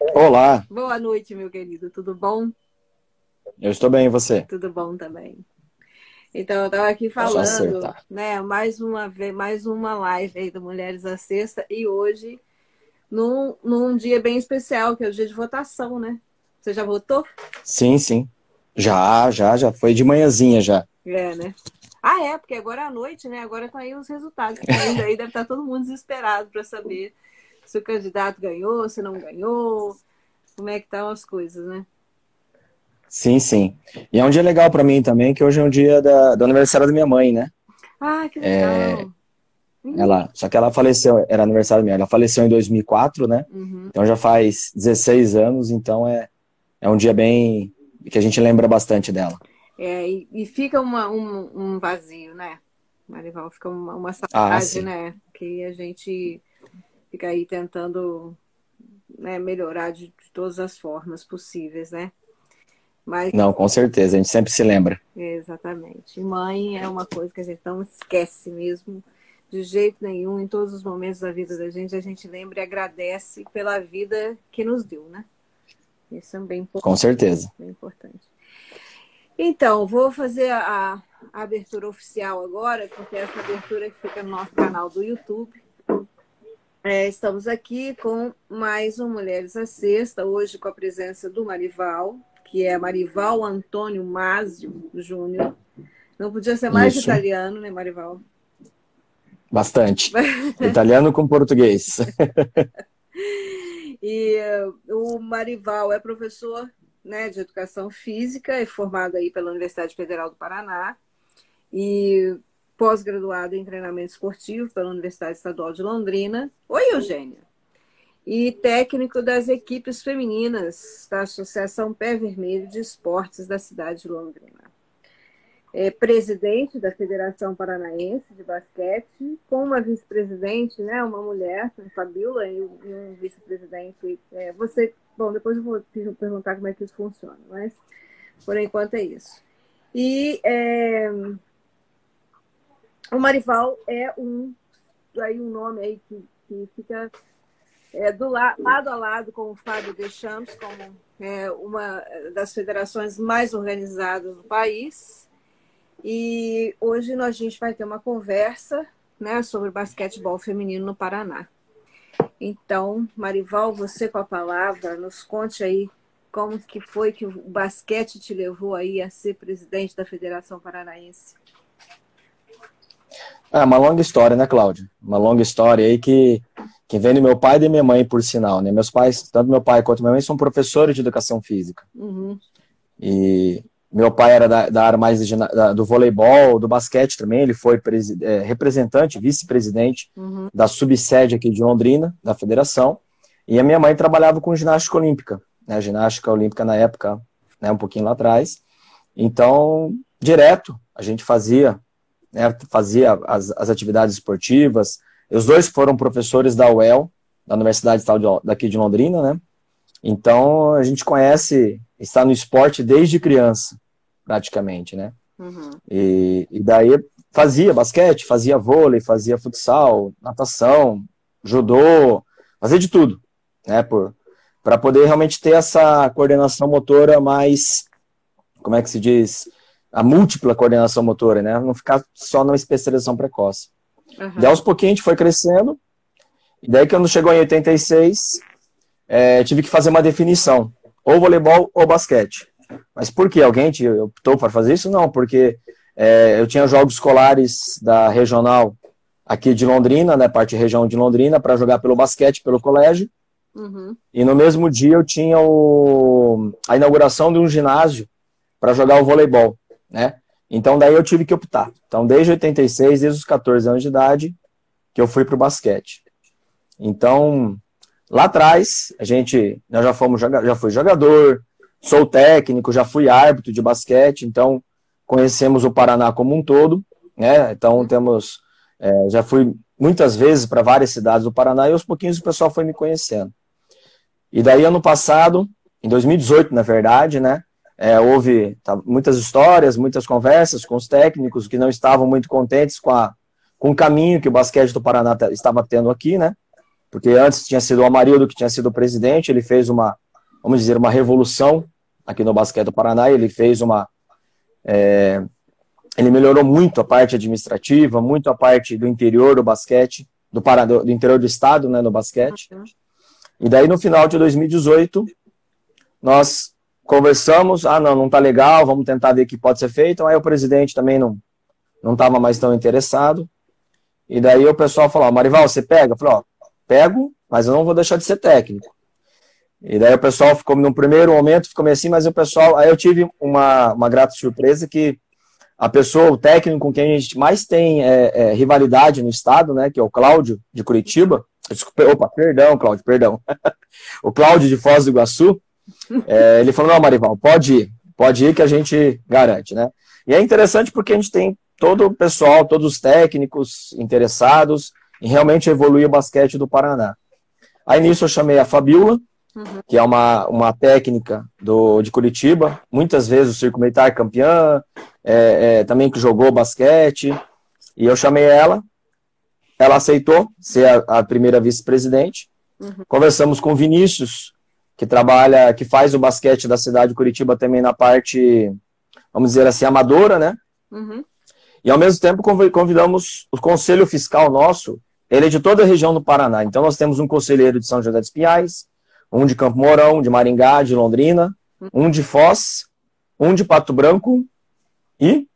Olá. Boa noite, meu querido. Tudo bom? Eu estou bem, e você? Tudo bom também. Então, eu estava aqui falando, né, mais uma vez, mais uma live aí do Mulheres à Sexta e hoje num, num dia bem especial, que é o dia de votação, né? Você já votou? Sim, sim. Já, já, já. Foi de manhãzinha já. É, né? Ah, é, porque agora é à noite, né? Agora estão tá aí os resultados. Ainda aí deve estar tá todo mundo desesperado para saber se o candidato ganhou, se não ganhou, como é que estão as coisas, né? Sim, sim. E é um dia legal para mim também, que hoje é um dia da, do aniversário da minha mãe, né? Ah, que legal. É, ela, só que ela faleceu, era aniversário minha, ela faleceu em 2004, né? Uhum. Então já faz 16 anos, então é, é um dia bem que a gente lembra bastante dela. É, e, e fica uma, um, um, vazio, né? Marival, fica uma, uma saudade, ah, né? Que a gente fica aí tentando né, melhorar de, de todas as formas possíveis, né? Mas, não, com certeza, a gente sempre se lembra. Exatamente. Mãe é uma coisa que a gente não esquece mesmo, de jeito nenhum, em todos os momentos da vida da gente, a gente lembra e agradece pela vida que nos deu, né? Isso é bem importante. Com certeza. Bem importante. Então, vou fazer a, a abertura oficial agora, porque essa abertura que fica no nosso canal do YouTube. É, estamos aqui com mais um Mulheres à Sexta, hoje com a presença do Marival, que é Marival Antônio Mazio Júnior. Não podia ser mais Isso. italiano, né, Marival? Bastante. italiano com português. e uh, o Marival é professor né, de educação física, é formado aí pela Universidade Federal do Paraná e pós-graduado em treinamento esportivo pela Universidade Estadual de Londrina. Oi, Eugênia e técnico das equipes femininas da Associação Pé Vermelho de Esportes da cidade de Londrina. É presidente da Federação Paranaense de Basquete, com uma vice-presidente, né, uma mulher, a Fabiola, e um vice-presidente. É, você, bom, depois eu vou perguntar como é que isso funciona, mas por enquanto é isso. E é, o Marival é um, aí um nome aí que, que fica é, do la lado a lado com o Fábio Deschamps, como é, uma das federações mais organizadas do país. E hoje nós, a gente vai ter uma conversa né, sobre basquetebol feminino no Paraná. Então, Marival, você com a palavra, nos conte aí como que foi que o basquete te levou aí a ser presidente da Federação Paranaense. É uma longa história, né, Cláudia? Uma longa história aí que, que vem do meu pai e da minha mãe, por sinal, né? Meus pais, tanto meu pai quanto minha mãe, são professores de educação física. Uhum. E meu pai era da, da área mais de, da, do voleibol, do basquete também, ele foi é, representante, vice-presidente uhum. da subsede aqui de Londrina, da federação, e a minha mãe trabalhava com ginástica olímpica, né, ginástica olímpica na época, né, um pouquinho lá atrás, então, direto, a gente fazia né, fazia as, as atividades esportivas. Os dois foram professores da UEL, da Universidade Estadual daqui de Londrina, né? Então a gente conhece, está no esporte desde criança, praticamente, né? Uhum. E, e daí fazia basquete, fazia vôlei, fazia futsal, natação, judô, fazia de tudo, né? Por para poder realmente ter essa coordenação motora mais, como é que se diz, a múltipla coordenação motora, né? Não ficar só na especialização precoce. Uhum. Daí aos pouquinhos a gente foi crescendo, e daí quando chegou em 86, é, tive que fazer uma definição, ou voleibol ou basquete. Mas por que? Alguém optou para fazer isso? Não, porque é, eu tinha jogos escolares da regional aqui de Londrina, né, parte região de Londrina, para jogar pelo basquete, pelo colégio. Uhum. E no mesmo dia eu tinha o, a inauguração de um ginásio para jogar o voleibol né? Então daí eu tive que optar. Então desde 86, desde os 14 anos de idade, que eu fui para o basquete. Então lá atrás a gente, nós já fomos já fui jogador, sou técnico, já fui árbitro de basquete, então conhecemos o Paraná como um todo, né? Então temos, é, já fui muitas vezes para várias cidades do Paraná e aos pouquinhos o pessoal foi me conhecendo. E daí ano passado, em 2018 na verdade, né? É, houve tá, muitas histórias, muitas conversas com os técnicos que não estavam muito contentes com, a, com o caminho que o basquete do Paraná estava tendo aqui, né? porque antes tinha sido o Amarildo que tinha sido o presidente, ele fez uma, vamos dizer, uma revolução aqui no basquete do Paraná, ele fez uma. É, ele melhorou muito a parte administrativa, muito a parte do interior do basquete, do, Paraná, do interior do estado, né, no basquete. Uhum. E daí, no final de 2018, nós conversamos, ah, não, não tá legal, vamos tentar ver o que pode ser feito. Aí o presidente também não não estava mais tão interessado. E daí o pessoal falou, Marival, você pega? Eu falei, ó, pego, mas eu não vou deixar de ser técnico. E daí o pessoal ficou, no primeiro momento, ficou meio assim, mas o pessoal, aí eu tive uma, uma grata surpresa que a pessoa, o técnico com quem a gente mais tem é, é, rivalidade no estado, né, que é o Cláudio, de Curitiba, desculpa, opa, perdão, Cláudio, perdão, o Cláudio de Foz do Iguaçu, é, ele falou, não, Marival, pode ir, pode ir que a gente garante, né? E é interessante porque a gente tem todo o pessoal, todos os técnicos interessados em realmente evoluir o basquete do Paraná. Aí nisso eu chamei a Fabiola, uhum. que é uma, uma técnica do, de Curitiba, muitas vezes o Circo Militar campeã, é, é, também que jogou basquete, e eu chamei ela, ela aceitou ser a, a primeira vice-presidente, uhum. conversamos com o Vinícius, que trabalha, que faz o basquete da cidade de Curitiba também na parte, vamos dizer assim, amadora, né? Uhum. E, ao mesmo tempo, convidamos o conselho fiscal nosso, ele é de toda a região do Paraná. Então, nós temos um conselheiro de São José dos Pinhais, um de Campo Mourão, de Maringá, de Londrina, um de Foz, um de Pato Branco e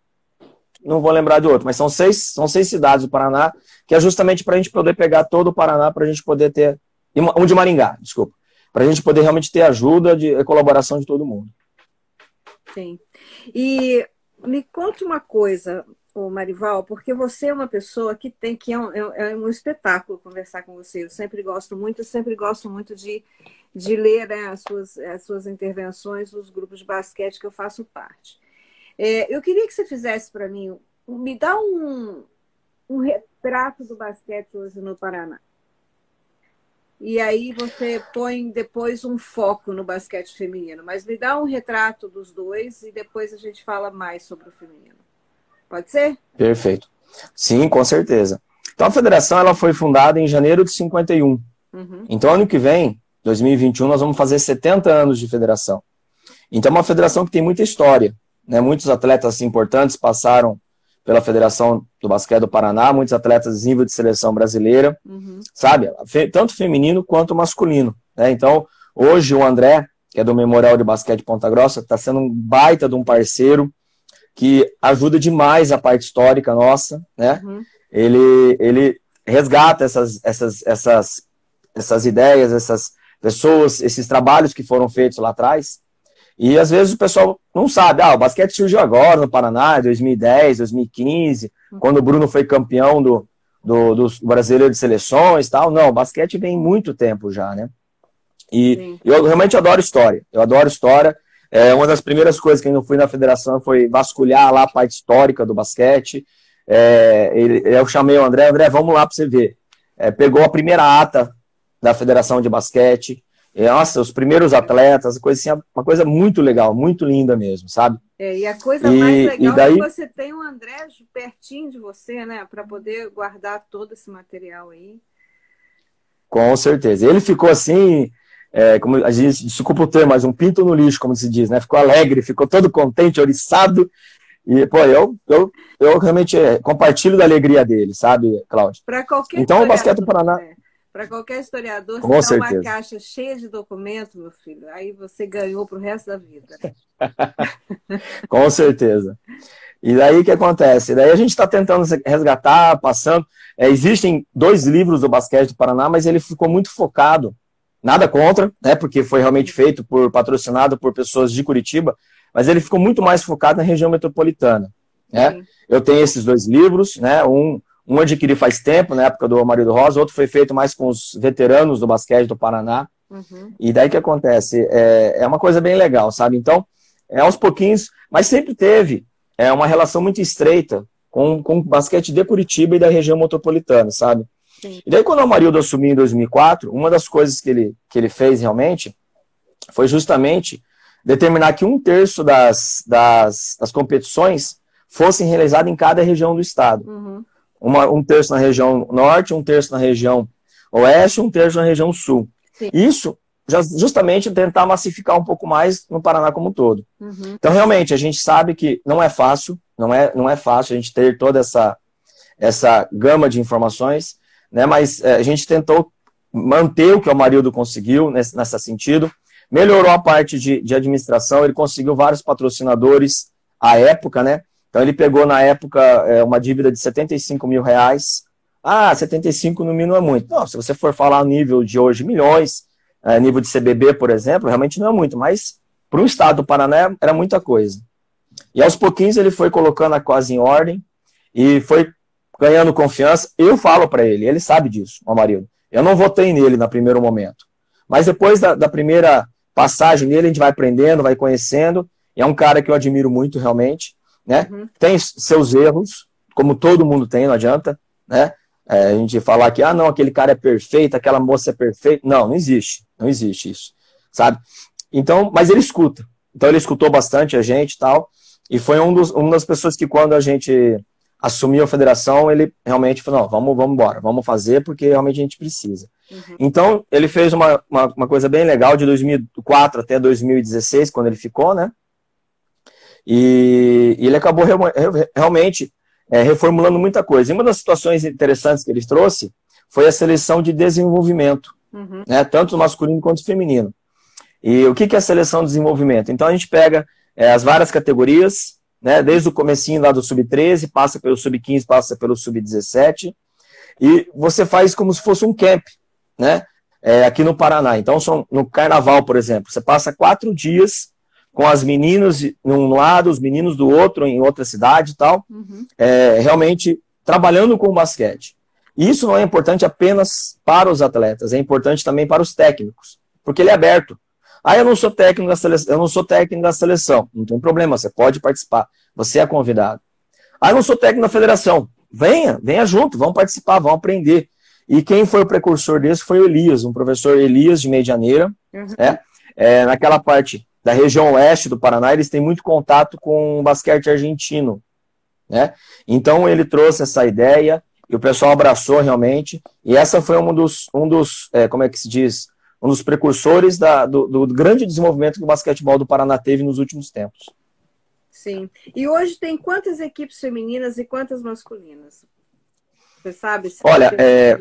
não vou lembrar de outro, mas são seis, são seis cidades do Paraná, que é justamente para a gente poder pegar todo o Paraná, para a gente poder ter. Um de Maringá, desculpa. Para a gente poder realmente ter ajuda de colaboração de todo mundo. Sim. E me conte uma coisa, o Marival, porque você é uma pessoa que tem que é um, é, é um espetáculo conversar com você. Eu sempre gosto muito, sempre gosto muito de, de ler né, as, suas, as suas intervenções nos grupos de basquete que eu faço parte. É, eu queria que você fizesse para mim, me dá um, um retrato do basquete hoje no Paraná. E aí você põe depois um foco no basquete feminino. Mas me dá um retrato dos dois e depois a gente fala mais sobre o feminino. Pode ser? Perfeito. Sim, com certeza. Então a federação ela foi fundada em janeiro de 51. Uhum. Então ano que vem, 2021, nós vamos fazer 70 anos de federação. Então é uma federação que tem muita história. Né? Muitos atletas importantes passaram pela Federação do Basquete do Paraná, muitos atletas de nível de seleção brasileira, uhum. sabe? Tanto feminino quanto masculino. Né? Então, hoje o André, que é do Memorial de Basquete Ponta Grossa, está sendo um baita de um parceiro que ajuda demais a parte histórica nossa, né? Uhum. Ele, ele resgata essas, essas, essas, essas ideias, essas pessoas, esses trabalhos que foram feitos lá atrás. E às vezes o pessoal não sabe, ah, o basquete surgiu agora no Paraná, 2010, 2015, uhum. quando o Bruno foi campeão do, do, do brasileiro de seleções tal. Não, o basquete vem muito tempo já, né? E Sim. eu realmente adoro história. Eu adoro história. É, uma das primeiras coisas que eu fui na federação foi vasculhar lá a parte histórica do basquete. É, ele, eu chamei o André, André, vamos lá para você ver. É, pegou a primeira ata da federação de basquete. E, nossa, os primeiros atletas, coisa assim, uma coisa muito legal, muito linda mesmo, sabe? É, e a coisa e, mais legal daí... é que você tem o André pertinho de você, né? Para poder guardar todo esse material aí. Com certeza. Ele ficou assim, é, como a gente, desculpa o termo, mas um pinto no lixo, como se diz, né? Ficou alegre, ficou todo contente, oriçado. E, pô, eu, eu, eu realmente é, compartilho da alegria dele, sabe, Cláudio? Para qualquer Então, o basquete do Paraná. É. Para qualquer historiador, Com se certeza. uma caixa cheia de documentos, meu filho, aí você ganhou para o resto da vida. Com certeza. E daí o que acontece? Daí a gente está tentando resgatar, passando. É, existem dois livros do basquete do Paraná, mas ele ficou muito focado Nada contra, né? Porque foi realmente feito por patrocinado por pessoas de Curitiba, mas ele ficou muito mais focado na região metropolitana. Né? Eu tenho esses dois livros, né? Um, um adquiri faz tempo, na época do Marido Rosa, outro foi feito mais com os veteranos do basquete do Paraná. Uhum. E daí que acontece? É, é uma coisa bem legal, sabe? Então, é aos pouquinhos, mas sempre teve é, uma relação muito estreita com, com o basquete de Curitiba e da região metropolitana, sabe? Sim. E daí, quando o Amarildo assumiu em 2004, uma das coisas que ele, que ele fez realmente foi justamente determinar que um terço das, das, das competições fossem realizadas em cada região do estado. Uhum. Uma, um terço na região norte, um terço na região oeste um terço na região sul. Sim. Isso justamente tentar massificar um pouco mais no Paraná como um todo. Uhum. Então, realmente, a gente sabe que não é fácil, não é, não é fácil a gente ter toda essa, essa gama de informações, né? mas é, a gente tentou manter o que o Marildo conseguiu nesse, nesse sentido, melhorou a parte de, de administração, ele conseguiu vários patrocinadores à época, né? Então ele pegou na época é, uma dívida de 75 mil reais. Ah, 75 no mínimo é muito. Não, se você for falar nível de hoje, milhões, é, nível de CBB, por exemplo, realmente não é muito, mas para um estado do Paraná era muita coisa. E aos pouquinhos ele foi colocando a coisa em ordem e foi ganhando confiança. Eu falo para ele, ele sabe disso, o Amarildo. Eu não votei nele no primeiro momento. Mas depois da, da primeira passagem nele, a gente vai aprendendo, vai conhecendo. É um cara que eu admiro muito, realmente. Né? Uhum. Tem seus erros, como todo mundo tem, não adianta. Né? É, a gente falar que, ah, não, aquele cara é perfeito, aquela moça é perfeita. Não, não existe. Não existe isso, sabe? Então, mas ele escuta. Então ele escutou bastante a gente e tal. E foi um dos, uma das pessoas que quando a gente assumiu a federação, ele realmente falou, não, vamos, vamos embora, vamos fazer porque realmente a gente precisa. Uhum. Então, ele fez uma, uma, uma, coisa bem legal de 2004 até 2016, quando ele ficou, né? E, e ele acabou re, realmente é, reformulando muita coisa. E uma das situações interessantes que ele trouxe foi a seleção de desenvolvimento, uhum. né, tanto masculino quanto feminino. E o que, que é a seleção de desenvolvimento? Então a gente pega é, as várias categorias, né, desde o comecinho lá do sub-13, passa pelo sub-15, passa pelo sub-17, e você faz como se fosse um camp, né, é, aqui no Paraná. Então, são, no carnaval, por exemplo, você passa quatro dias com as meninas de um lado, os meninos do outro, em outra cidade e tal, uhum. é, realmente trabalhando com o basquete. Isso não é importante apenas para os atletas, é importante também para os técnicos, porque ele é aberto. Ah, eu não sou técnico da seleção, eu não sou técnico da seleção. Não tem problema, você pode participar. Você é convidado. Ah, eu não sou técnico da federação. Venha, venha junto, vamos participar, vamos aprender. E quem foi o precursor desse foi o Elias, um professor Elias de Medianeira, uhum. é, é, naquela parte da região oeste do Paraná, eles têm muito contato com o basquete argentino. Né? Então ele trouxe essa ideia e o pessoal abraçou realmente. E essa foi um dos, um dos é, como é que se diz, um dos precursores da, do, do, grande desenvolvimento que o basquetebol do Paraná teve nos últimos tempos. Sim. E hoje tem quantas equipes femininas e quantas masculinas? Você sabe? Se Olha, é,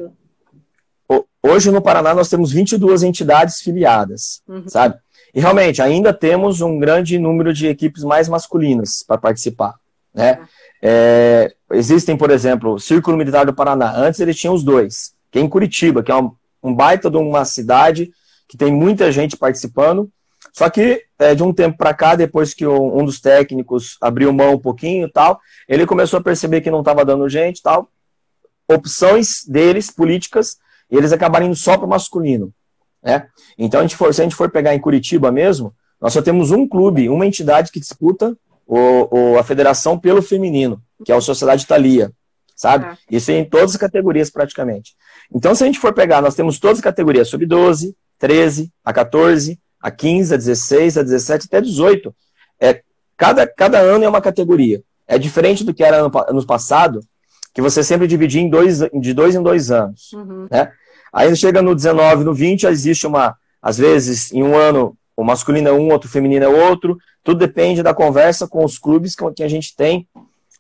hoje no Paraná nós temos 22 entidades filiadas, uhum. sabe? E realmente, ainda temos um grande número de equipes mais masculinas para participar. Né? É, existem, por exemplo, o Círculo Militar do Paraná. Antes eles tinham os dois, que é em Curitiba, que é um, um baita de uma cidade que tem muita gente participando. Só que é, de um tempo para cá, depois que o, um dos técnicos abriu mão um pouquinho e tal, ele começou a perceber que não estava dando gente tal. Opções deles, políticas, e eles acabaram indo só para o masculino. Né? Então, a gente for, se a gente for pegar em Curitiba mesmo, nós só temos um clube, uma entidade que disputa o, o a federação pelo feminino, que é a Sociedade Italia, sabe? Ah. Isso em todas as categorias praticamente. Então, se a gente for pegar, nós temos todas as categorias, sub 12, 13, a 14, a 15, a 16, a 17 até 18. É, cada, cada ano é uma categoria. É diferente do que era no, no passado, que você sempre dividia em dois, de dois em dois anos. Uhum. Né? Aí chega no 19, no 20, existe uma, às vezes, em um ano, o masculino é um, outro feminino é outro. Tudo depende da conversa com os clubes que a gente tem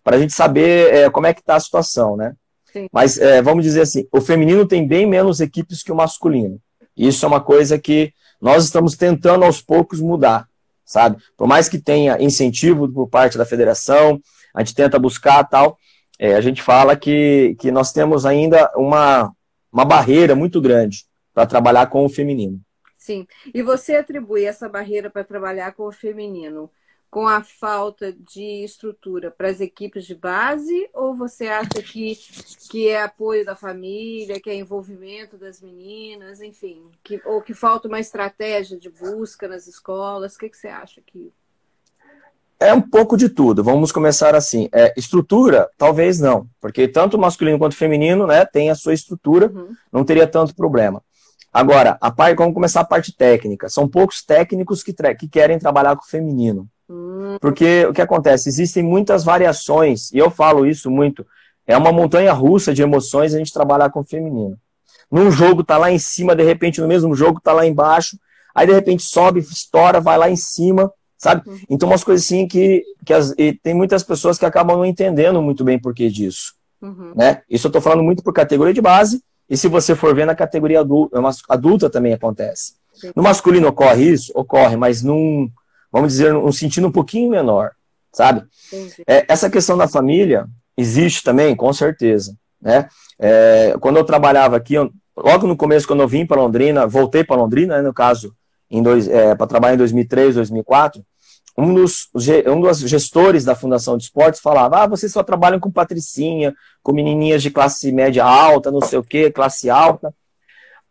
para a gente saber é, como é que está a situação, né? Sim. Mas é, vamos dizer assim, o feminino tem bem menos equipes que o masculino. Isso é uma coisa que nós estamos tentando aos poucos mudar, sabe? Por mais que tenha incentivo por parte da federação, a gente tenta buscar tal, é, a gente fala que, que nós temos ainda uma, uma barreira muito grande para trabalhar com o feminino. Sim. E você atribui essa barreira para trabalhar com o feminino com a falta de estrutura para as equipes de base ou você acha que, que é apoio da família, que é envolvimento das meninas, enfim, que, ou que falta uma estratégia de busca nas escolas? O que, que você acha que é um pouco de tudo. Vamos começar assim. É, estrutura, talvez não, porque tanto masculino quanto feminino, né, tem a sua estrutura, uhum. não teria tanto problema. Agora, a parte, vamos começar a parte técnica. São poucos técnicos que, que querem trabalhar com o feminino. Uhum. Porque o que acontece? Existem muitas variações, e eu falo isso muito. É uma montanha russa de emoções a gente trabalhar com o feminino. num jogo tá lá em cima, de repente no mesmo jogo tá lá embaixo, aí de repente sobe, estoura, vai lá em cima, sabe? Uhum. Então umas coisas assim que, que as, tem muitas pessoas que acabam não entendendo muito bem por que disso, uhum. né? Isso eu tô falando muito por categoria de base, e se você for ver na categoria adulta, adulta também acontece. Sim. No masculino ocorre isso? Ocorre, mas num, vamos dizer, num sentido um pouquinho menor, sabe? É, essa questão da família existe também, com certeza, né? É, quando eu trabalhava aqui, eu, logo no começo, quando eu vim para Londrina, voltei para Londrina, né, no caso, é, para trabalhar em 2003, 2004, um dos, um dos gestores da Fundação de Esportes falava: Ah, vocês só trabalham com patricinha, com menininhas de classe média alta, não sei o quê, classe alta.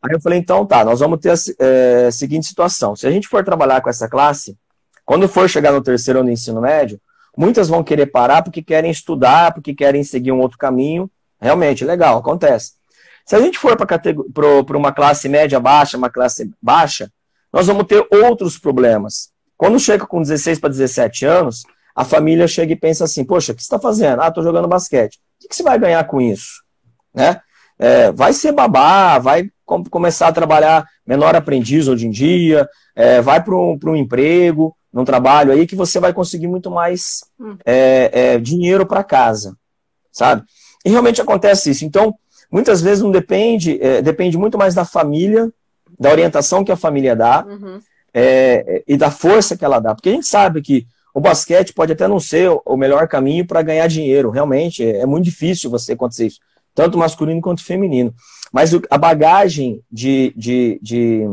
Aí eu falei: então tá, nós vamos ter a é, seguinte situação: se a gente for trabalhar com essa classe, quando for chegar no terceiro ano do ensino médio, muitas vão querer parar porque querem estudar, porque querem seguir um outro caminho. Realmente, legal, acontece. Se a gente for para uma classe média baixa, uma classe baixa, nós vamos ter outros problemas. Quando chega com 16 para 17 anos, a família chega e pensa assim: Poxa, o que você está fazendo? Ah, estou jogando basquete. O que você vai ganhar com isso? Né? É, vai ser babá, vai com, começar a trabalhar menor aprendiz hoje em dia, é, vai para um, um emprego, num trabalho aí que você vai conseguir muito mais hum. é, é, dinheiro para casa, sabe? E realmente acontece isso. Então, muitas vezes não depende, é, depende muito mais da família, da orientação que a família dá, uhum é, e da força que ela dá. Porque a gente sabe que o basquete pode até não ser o melhor caminho para ganhar dinheiro. Realmente, é, é, muito difícil você acontecer isso, tanto masculino quanto feminino. Mas a bagagem de, de, de,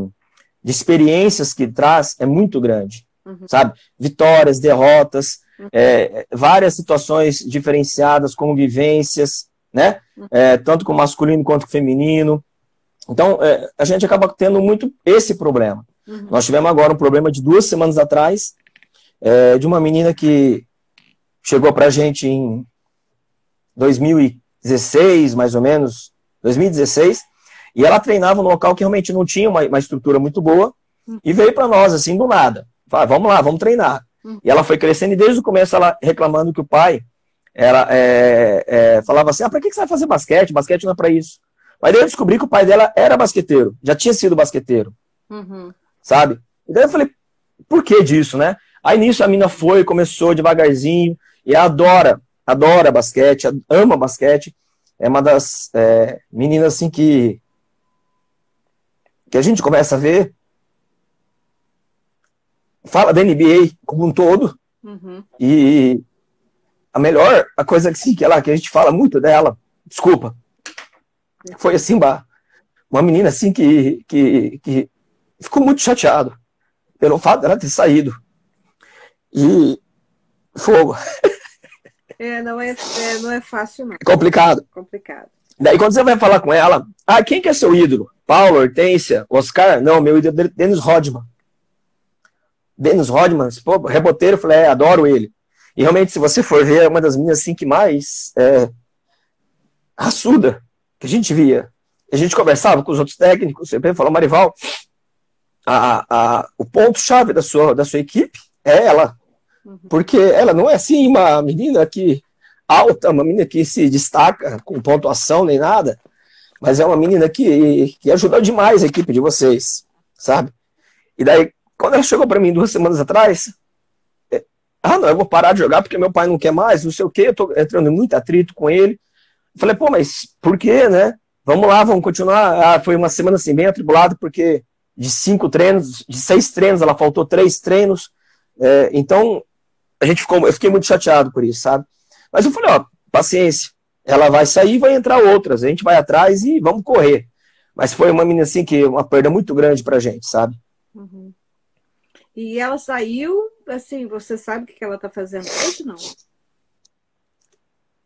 de experiências que traz é muito grande. Uhum. Sabe? Vitórias, derrotas, uhum. é, várias situações diferenciadas, como vivências, né? Uhum. É, tanto com masculino quanto com feminino. Então, é, a gente acaba tendo muito esse problema. Uhum. Nós tivemos agora um problema de duas semanas atrás, é, de uma menina que chegou para a gente em 2016, mais ou menos, 2016, e ela treinava num local que realmente não tinha uma, uma estrutura muito boa, uhum. e veio para nós, assim, do nada. Fala, vamos lá, vamos treinar. Uhum. E ela foi crescendo, e desde o começo ela reclamando que o pai era, é, é, falava assim, ah, para que, que você vai fazer basquete? Basquete não é para isso. Mas daí eu descobri que o pai dela era basqueteiro, já tinha sido basqueteiro. Uhum sabe? E daí eu falei, por que disso, né? Aí nisso a mina foi, começou devagarzinho, e adora, adora basquete, ama basquete. É uma das é, meninas assim que que a gente começa a ver fala da NBA como um todo uhum. e a melhor a coisa que, sim, que ela que a gente fala muito dela desculpa foi assim uma menina assim que, que, que ficou muito chateado pelo fato dela ter saído. E fogo. É, não é, é, não é fácil, não. É complicado. Complicado. Daí quando você vai falar com ela, ah, quem que é seu ídolo? Paulo, Hortência, Oscar? Não, meu ídolo é Dennis Rodman. Dennis Rodman, pô, reboteiro, falei, é, adoro ele. E realmente, se você for ver, é uma das minhas assim que mais é, raçuda que a gente via. A gente conversava com os outros técnicos, sempre falou, Marival, a, a, o ponto-chave da sua, da sua equipe é ela. Uhum. Porque ela não é assim uma menina que alta, uma menina que se destaca com pontuação nem nada, mas é uma menina que, que ajudou demais a equipe de vocês, sabe? E daí, quando ela chegou para mim duas semanas atrás, é, ah, não, eu vou parar de jogar porque meu pai não quer mais, não sei o quê, eu tô entrando em muito atrito com ele. Falei, pô, mas por quê, né? Vamos lá, vamos continuar. Ah, foi uma semana assim, bem atribulada, porque de cinco treinos, de seis treinos, ela faltou três treinos. É, então, a gente ficou, eu fiquei muito chateado por isso, sabe? Mas eu falei, ó, paciência, ela vai sair vai entrar outras, a gente vai atrás e vamos correr. Mas foi uma menina assim que uma perda muito grande pra gente, sabe? Uhum. E ela saiu, assim, você sabe o que ela tá fazendo hoje, não?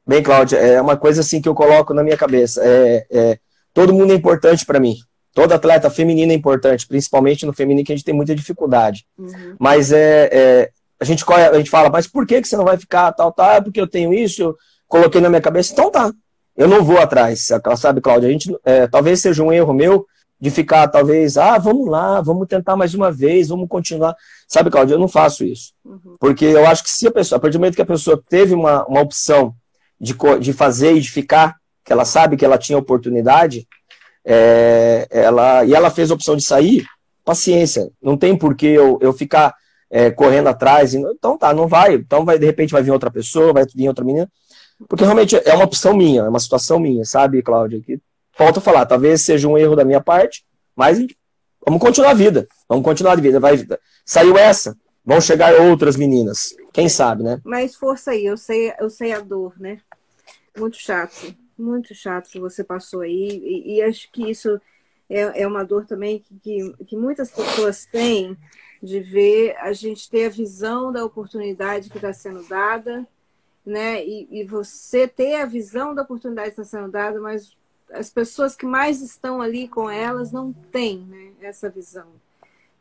Bem, Cláudia, é uma coisa assim que eu coloco na minha cabeça. É, é todo mundo é importante para mim. Todo atleta feminino é importante, principalmente no feminino que a gente tem muita dificuldade. Uhum. Mas é, é, a, gente, a gente fala, mas por que, que você não vai ficar tal, tal? É porque eu tenho isso, eu coloquei na minha cabeça. Então tá, eu não vou atrás, sabe, Cláudia? A gente, é, talvez seja um erro meu de ficar, talvez, ah, vamos lá, vamos tentar mais uma vez, vamos continuar. Sabe, Cláudia, eu não faço isso. Uhum. Porque eu acho que se a pessoa, a partir do momento que a pessoa teve uma, uma opção de, de fazer e de ficar, que ela sabe que ela tinha oportunidade, é, ela, e ela fez a opção de sair, paciência, não tem por que eu, eu ficar é, correndo atrás, então tá, não vai, então vai, de repente vai vir outra pessoa, vai vir outra menina, porque realmente é uma opção minha, é uma situação minha, sabe, Cláudia, que falta falar, talvez seja um erro da minha parte, mas vamos continuar a vida, vamos continuar a vida, vai, saiu essa, vão chegar outras meninas, quem sabe, né? Mas força aí, eu sei, eu sei a dor, né? Muito chato, muito chato que você passou aí. E, e acho que isso é, é uma dor também que, que, que, muitas pessoas têm de ver a gente ter a visão da oportunidade que está sendo dada, né? E, e você ter a visão da oportunidade que está sendo dada, mas as pessoas que mais estão ali com elas não têm né, essa visão.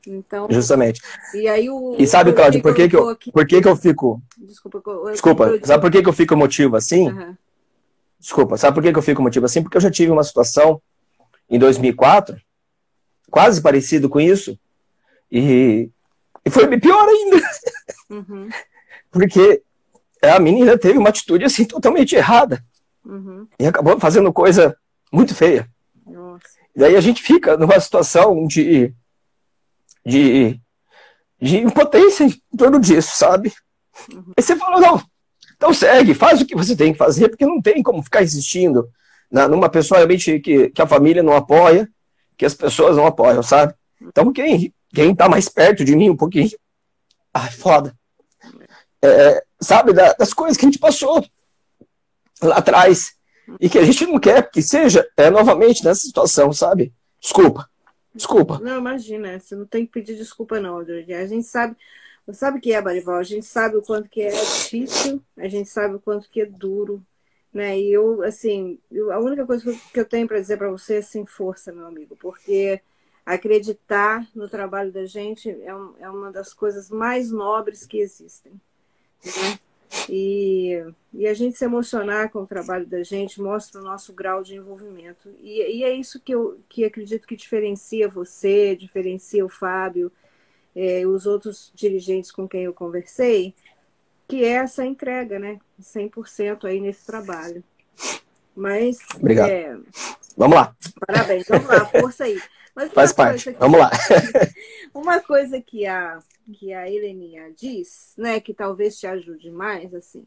Então, Justamente. E aí o. E sabe, Cláudio, por que, que, eu, por que, que eu fico. Desculpa, eu, Desculpa, eu, sabe por que, que eu fico emotivo assim? Uhum. Desculpa, sabe por que, que eu fico emotivo assim? Porque eu já tive uma situação em 2004, quase parecido com isso, e, e foi pior ainda. Uhum. Porque a menina teve uma atitude assim totalmente errada. Uhum. E acabou fazendo coisa muito feia. Nossa. E aí a gente fica numa situação de de, de impotência em torno disso, sabe? Uhum. Aí você falou, não, então segue, faz o que você tem que fazer, porque não tem como ficar insistindo na, numa pessoa realmente que, que a família não apoia, que as pessoas não apoiam, sabe? Então quem, quem tá mais perto de mim um pouquinho, ai, foda. É, sabe, das coisas que a gente passou lá atrás e que a gente não quer que seja é, novamente nessa situação, sabe? Desculpa. Desculpa. Não, imagina, você não tem que pedir desculpa, não, A gente sabe, sabe o que é, Barival? A gente sabe o quanto que é difícil, a gente sabe o quanto que é duro, né? E eu, assim, eu, a única coisa que eu tenho para dizer para você é sem força, meu amigo, porque acreditar no trabalho da gente é, um, é uma das coisas mais nobres que existem. Né? E, e a gente se emocionar com o trabalho da gente mostra o nosso grau de envolvimento. E, e é isso que eu que acredito que diferencia você, diferencia o Fábio, é, os outros dirigentes com quem eu conversei, que é essa entrega, né? 100% aí nesse trabalho. Mas. Obrigado. É... Vamos lá. Parabéns, vamos lá, força aí. Mas Faz parte. Que, Vamos lá. uma coisa que a, que a Heleninha diz, né, que talvez te ajude mais, assim,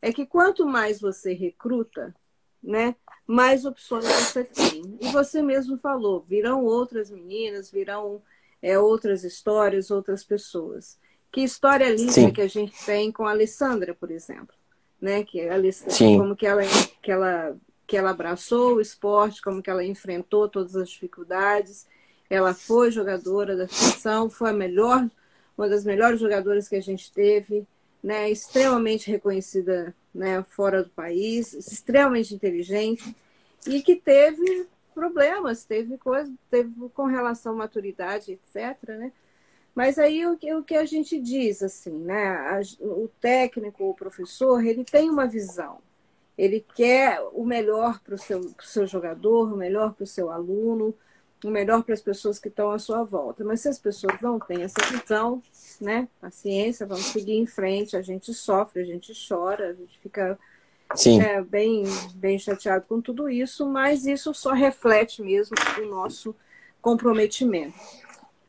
é que quanto mais você recruta, né, mais opções você tem. E você mesmo falou, virão outras meninas, virão é, outras histórias, outras pessoas. Que história linda Sim. que a gente tem com a Alessandra, por exemplo. Né? Que a Alessandra, Sim. como que ela, que ela que ela abraçou o esporte, como que ela enfrentou todas as dificuldades. Ela foi jogadora da seleção, foi a melhor, uma das melhores jogadoras que a gente teve, né? Extremamente reconhecida, né? Fora do país, extremamente inteligente e que teve problemas, teve coisa, teve com relação à maturidade, etc, né? Mas aí o que, o que a gente diz assim, né? A, o técnico, o professor, ele tem uma visão ele quer o melhor para o seu, seu jogador, o melhor para o seu aluno, o melhor para as pessoas que estão à sua volta. Mas se as pessoas não têm essa visão, né? Paciência, vamos seguir em frente. A gente sofre, a gente chora, a gente fica é, bem, bem chateado com tudo isso, mas isso só reflete mesmo o nosso comprometimento.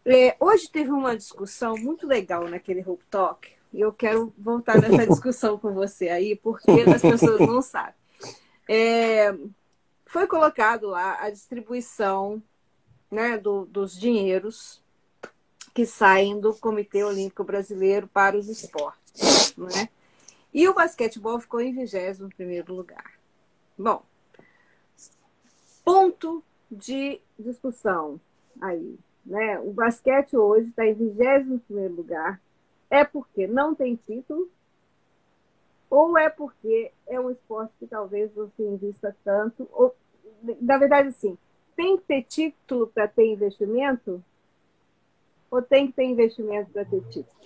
É, hoje teve uma discussão muito legal naquele Hope Talk e eu quero voltar nessa discussão com você aí, porque as pessoas não sabem. É, foi colocado lá a distribuição né, do, dos dinheiros que saem do Comitê Olímpico Brasileiro para os esportes. Né? E o basquetebol ficou em 21 primeiro lugar. Bom, ponto de discussão aí. Né? O basquete hoje está em 21 primeiro lugar é porque não tem título ou é porque é um esporte que talvez não se invista tanto, ou, na verdade, sim, tem que ter título para ter investimento ou tem que ter investimento para ter título?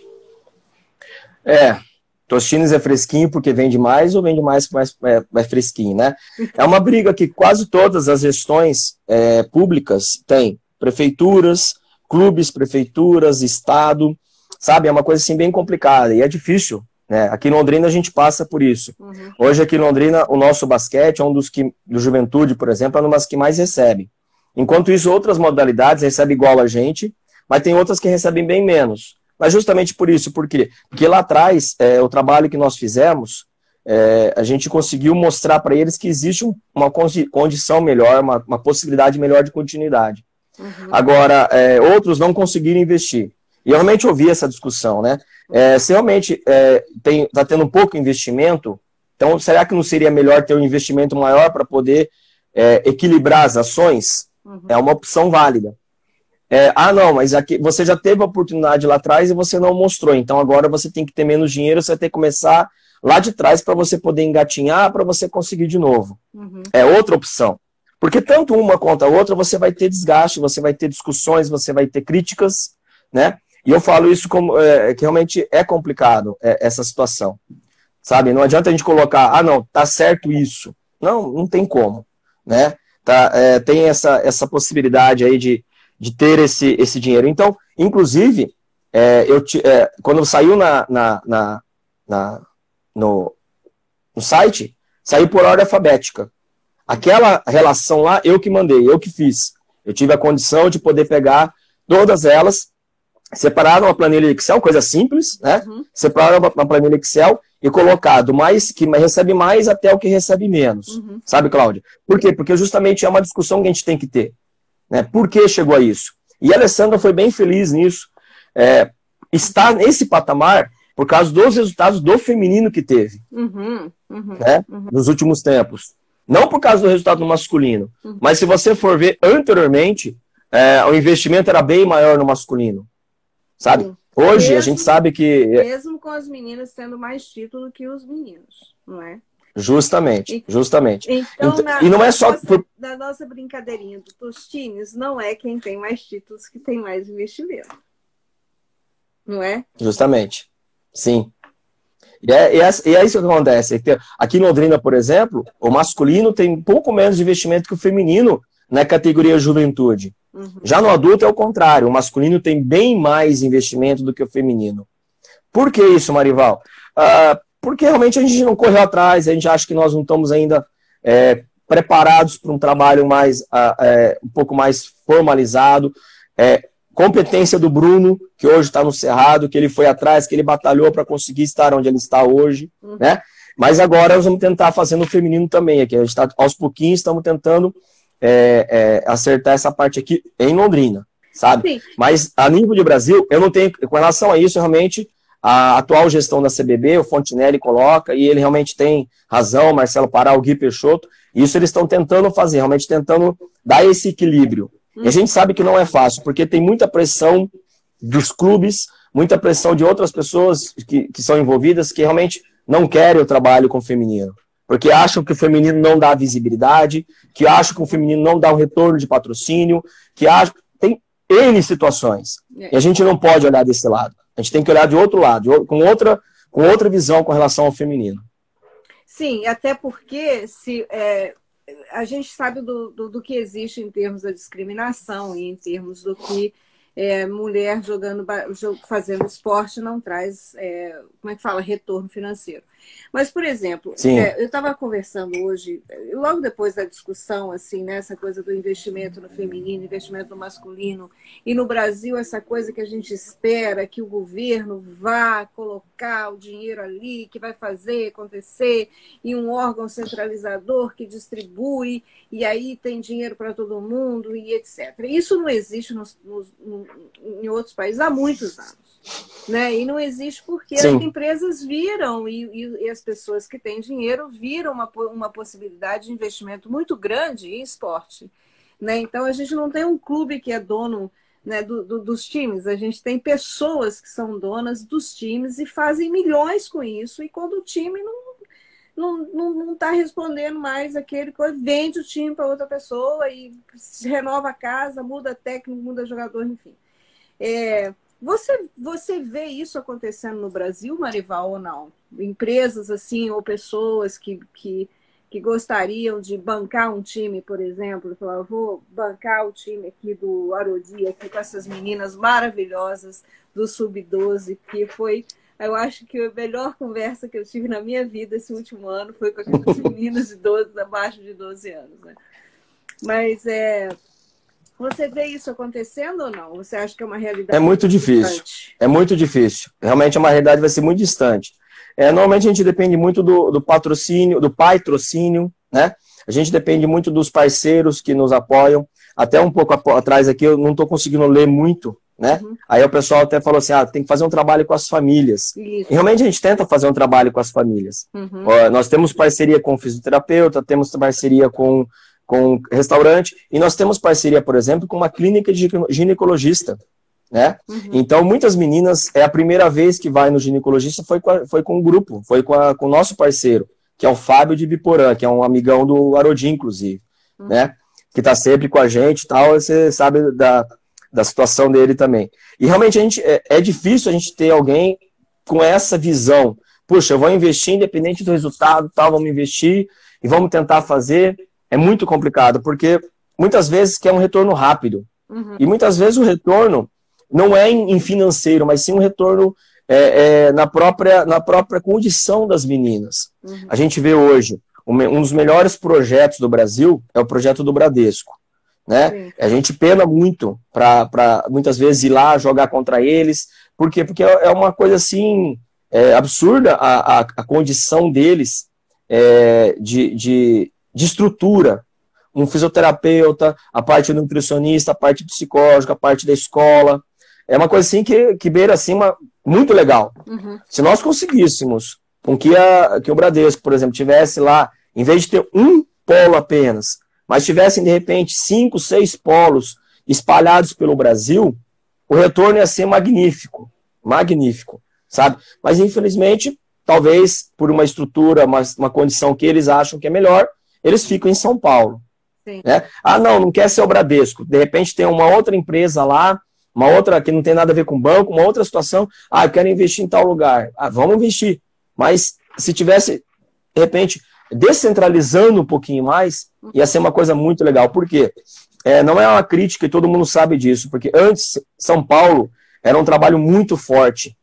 É, Tostines é fresquinho porque vende mais ou vende mais mais é, é fresquinho, né? É uma briga que quase todas as gestões é, públicas têm, prefeituras, clubes, prefeituras, estado, sabe? É uma coisa assim bem complicada e é difícil. Né? Aqui em Londrina a gente passa por isso. Uhum. Hoje aqui em Londrina o nosso basquete é um dos que, do Juventude, por exemplo, é um dos que mais recebe. Enquanto isso, outras modalidades recebem igual a gente, mas tem outras que recebem bem menos. Mas justamente por isso, por quê? Porque lá atrás, é, o trabalho que nós fizemos, é, a gente conseguiu mostrar para eles que existe um, uma condição melhor, uma, uma, possibilidade melhor de continuidade. Uhum. Agora, é, outros não conseguiram investir. E eu realmente ouvi essa discussão, né? É, se realmente está é, tá tendo um pouco investimento, então será que não seria melhor ter um investimento maior para poder é, equilibrar as ações? Uhum. É uma opção válida. É, ah, não, mas aqui você já teve a oportunidade lá atrás e você não mostrou. Então agora você tem que ter menos dinheiro, você vai ter que começar lá de trás para você poder engatinhar, para você conseguir de novo. Uhum. É outra opção. Porque tanto uma quanto a outra você vai ter desgaste, você vai ter discussões, você vai ter críticas, né? E eu falo isso como é, que realmente é complicado é, essa situação, sabe? Não adianta a gente colocar, ah, não, tá certo isso. Não, não tem como, né? Tá, é, tem essa, essa possibilidade aí de, de ter esse, esse dinheiro. Então, inclusive, é, eu é, quando saiu na, na, na, na no, no site, saiu por ordem alfabética. Aquela relação lá, eu que mandei, eu que fiz. Eu tive a condição de poder pegar todas elas, separar numa planilha Excel, coisa simples, né? Uhum. Separar uma planilha Excel e colocar do mais que recebe mais até o que recebe menos. Uhum. Sabe, Cláudia? Por quê? Porque justamente é uma discussão que a gente tem que ter. Né? Por que chegou a isso? E a Alessandra foi bem feliz nisso. É, está nesse patamar por causa dos resultados do feminino que teve uhum, uhum, né? Uhum. nos últimos tempos. Não por causa do resultado do masculino. Uhum. Mas se você for ver anteriormente, é, o investimento era bem maior no masculino. Sabe? Sim. Hoje mesmo, a gente sabe que. Mesmo com as meninas tendo mais título que os meninos, não é? Justamente, justamente. Então, então na, e não é só nossa, por... na nossa brincadeirinha do Tostines, não é quem tem mais títulos que tem mais investimento. Não é? Justamente. Sim. E é, e é, e é isso que acontece. Aqui em Londrina, por exemplo, o masculino tem um pouco menos de investimento que o feminino na categoria juventude. Uhum. Já no adulto é o contrário, o masculino tem bem mais investimento do que o feminino. Por que isso, Marival? Uh, porque realmente a gente não correu atrás, a gente acha que nós não estamos ainda é, preparados para um trabalho mais é, um pouco mais formalizado. É, competência do Bruno, que hoje está no Cerrado, que ele foi atrás, que ele batalhou para conseguir estar onde ele está hoje, uhum. né? Mas agora nós vamos tentar fazer no feminino também aqui. A gente está aos pouquinhos, estamos tentando é, é, acertar essa parte aqui em Londrina, sabe? Sim. Mas a nível de Brasil, eu não tenho, com relação a isso, realmente, a atual gestão da CBB, o Fontinelli coloca, e ele realmente tem razão, Marcelo Pará, o Gui Peixoto, isso eles estão tentando fazer, realmente tentando dar esse equilíbrio. E a gente sabe que não é fácil, porque tem muita pressão dos clubes, muita pressão de outras pessoas que, que são envolvidas, que realmente não querem o trabalho com o feminino. Porque acham que o feminino não dá visibilidade, que acham que o feminino não dá um retorno de patrocínio, que acham. Tem N situações. E a gente não pode olhar desse lado. A gente tem que olhar de outro lado, com outra, com outra visão com relação ao feminino. Sim, até porque se é, a gente sabe do, do, do, que existe em termos da discriminação e em termos do que é, mulher jogando, fazendo esporte não traz, é, como é que fala, retorno financeiro. Mas, por exemplo, é, eu estava conversando hoje, logo depois da discussão, assim, né, essa coisa do investimento no feminino, investimento no masculino, e no Brasil essa coisa que a gente espera que o governo vá colocar o dinheiro ali, que vai fazer acontecer, e um órgão centralizador que distribui, e aí tem dinheiro para todo mundo, e etc. Isso não existe nos, nos, em outros países há muitos anos. Né? E não existe porque Sim. as empresas viram e, e, e, as pessoas que têm dinheiro viram uma, uma possibilidade de investimento muito grande em esporte. Né? Então a gente não tem um clube que é dono né, do, do, dos times, a gente tem pessoas que são donas dos times e fazem milhões com isso, e quando o time não não está tá respondendo mais aquele que vende o time para outra pessoa e renova a casa, muda técnico, muda jogador, enfim. É, você, você vê isso acontecendo no Brasil, Marival, ou não? Empresas assim, ou pessoas que, que, que gostariam de bancar um time, por exemplo, falar, vou bancar o time aqui do Arodi, aqui com essas meninas maravilhosas do Sub-12, que foi, eu acho que a melhor conversa que eu tive na minha vida esse último ano foi com aquelas meninas de 12, abaixo de 12 anos. Né? Mas é, Você vê isso acontecendo ou não? Você acha que é uma realidade? É muito difícil. Distante? É muito difícil. Realmente é uma realidade vai ser muito distante. É, normalmente a gente depende muito do, do patrocínio, do patrocínio, né? A gente depende muito dos parceiros que nos apoiam. Até um pouco atrás aqui eu não estou conseguindo ler muito, né? Uhum. Aí o pessoal até falou assim, ah, tem que fazer um trabalho com as famílias. Isso. E realmente a gente tenta fazer um trabalho com as famílias. Uhum. Ó, nós temos parceria com fisioterapeuta, temos parceria com, com restaurante, e nós temos parceria, por exemplo, com uma clínica de ginecologista. Né? Uhum. Então, muitas meninas, é a primeira vez que vai no ginecologista, foi com, a, foi com o grupo, foi com, a, com o nosso parceiro, que é o Fábio de Biporã, que é um amigão do Arodi, inclusive, uhum. né? Que está sempre com a gente e tal, você sabe da, da situação dele também. E realmente a gente, é, é difícil a gente ter alguém com essa visão. Puxa, eu vou investir independente do resultado, tal, vamos investir e vamos tentar fazer. É muito complicado, porque muitas vezes quer um retorno rápido. Uhum. E muitas vezes o retorno não é em, financeiro, mas sim um retorno é, é, na, própria, na própria condição das meninas. Uhum. A gente vê hoje um, dos melhores projetos do Brasil é o projeto do Bradesco. Né? A gente pena muito para muitas vezes ir lá jogar contra eles. Por quê? Porque é uma coisa assim é, absurda a, a, a, condição deles é, de, de, de estrutura. Um fisioterapeuta, a parte do nutricionista, a parte psicológica, a parte da escola é uma coisa assim que, que beira assim uma, muito legal. Uhum. Se nós conseguíssemos com que, a, que o Bradesco, por exemplo, tivesse lá, em vez de ter um polo apenas, mas tivessem de repente cinco, seis polos espalhados pelo Brasil, o retorno ia ser magnífico, magnífico, sabe? Mas infelizmente, talvez por uma estrutura, uma, uma condição que eles acham que é melhor, eles ficam em São Paulo. Né? Ah, não, não quer ser o Bradesco. De repente tem uma outra empresa lá uma outra que não tem nada a ver com banco, uma outra situação, ah, eu quero investir em tal lugar. Ah, vamos investir. Mas se tivesse, de repente, descentralizando um pouquinho mais, ia ser uma coisa muito legal. Por quê? É, não é uma crítica e todo mundo sabe disso, porque antes São Paulo era um trabalho muito forte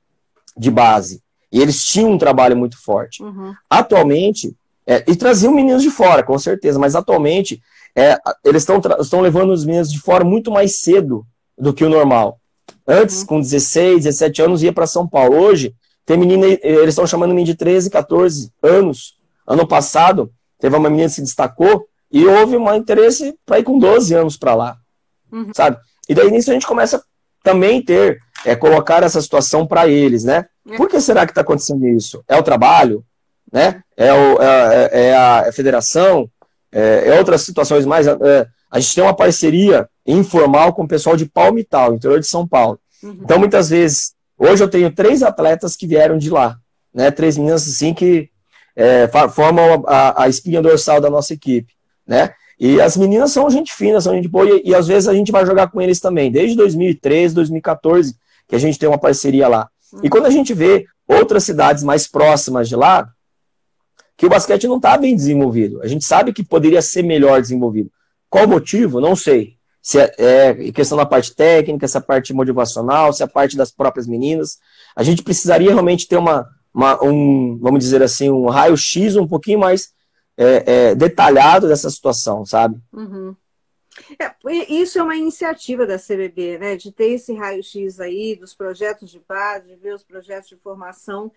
de base. E eles tinham um trabalho muito forte. Uhum. Atualmente, é, e traziam meninos de fora, com certeza, mas atualmente é, eles estão levando os meninos de fora muito mais cedo do que o normal. Antes, uhum. com 16, 17 anos, ia para São Paulo. Hoje, tem menina, eles estão chamando menina de 13, 14 anos. Ano passado, teve uma menina que se destacou e houve um interesse para ir com 12 anos para lá. Uhum. Sabe? E daí nisso a gente começa também ter, é, colocar essa situação para eles, né? É. Por que será que está acontecendo isso? É o trabalho? Né? É, o, é, é, é a é federação? É, é, outras situações mais. A gente tem uma parceria informal com o pessoal de Palmital, interior de São Paulo. Uhum. Então, muitas vezes, hoje eu tenho três atletas que vieram de lá, né? Três meninas assim que é, formam a, a, espinha dorsal da nossa equipe, né? E as meninas são gente fina, são gente boa, e, e às vezes a gente vai jogar com eles também, desde 2013, 2014, que a gente tem uma parceria lá. Uhum. E quando a gente vê outras cidades mais próximas de lá, que o basquete não está bem desenvolvido. A gente sabe que poderia ser melhor desenvolvido. Qual o motivo? Não sei. Se é, é questão da parte técnica, essa parte motivacional, se é a parte das próprias meninas. A gente precisaria realmente ter uma, uma um, vamos dizer assim, um raio-x um pouquinho mais é, é, detalhado dessa situação, sabe? Uhum. É, isso é uma iniciativa da CBB, né? De ter esse raio-x aí dos projetos de base, de ver os projetos de formação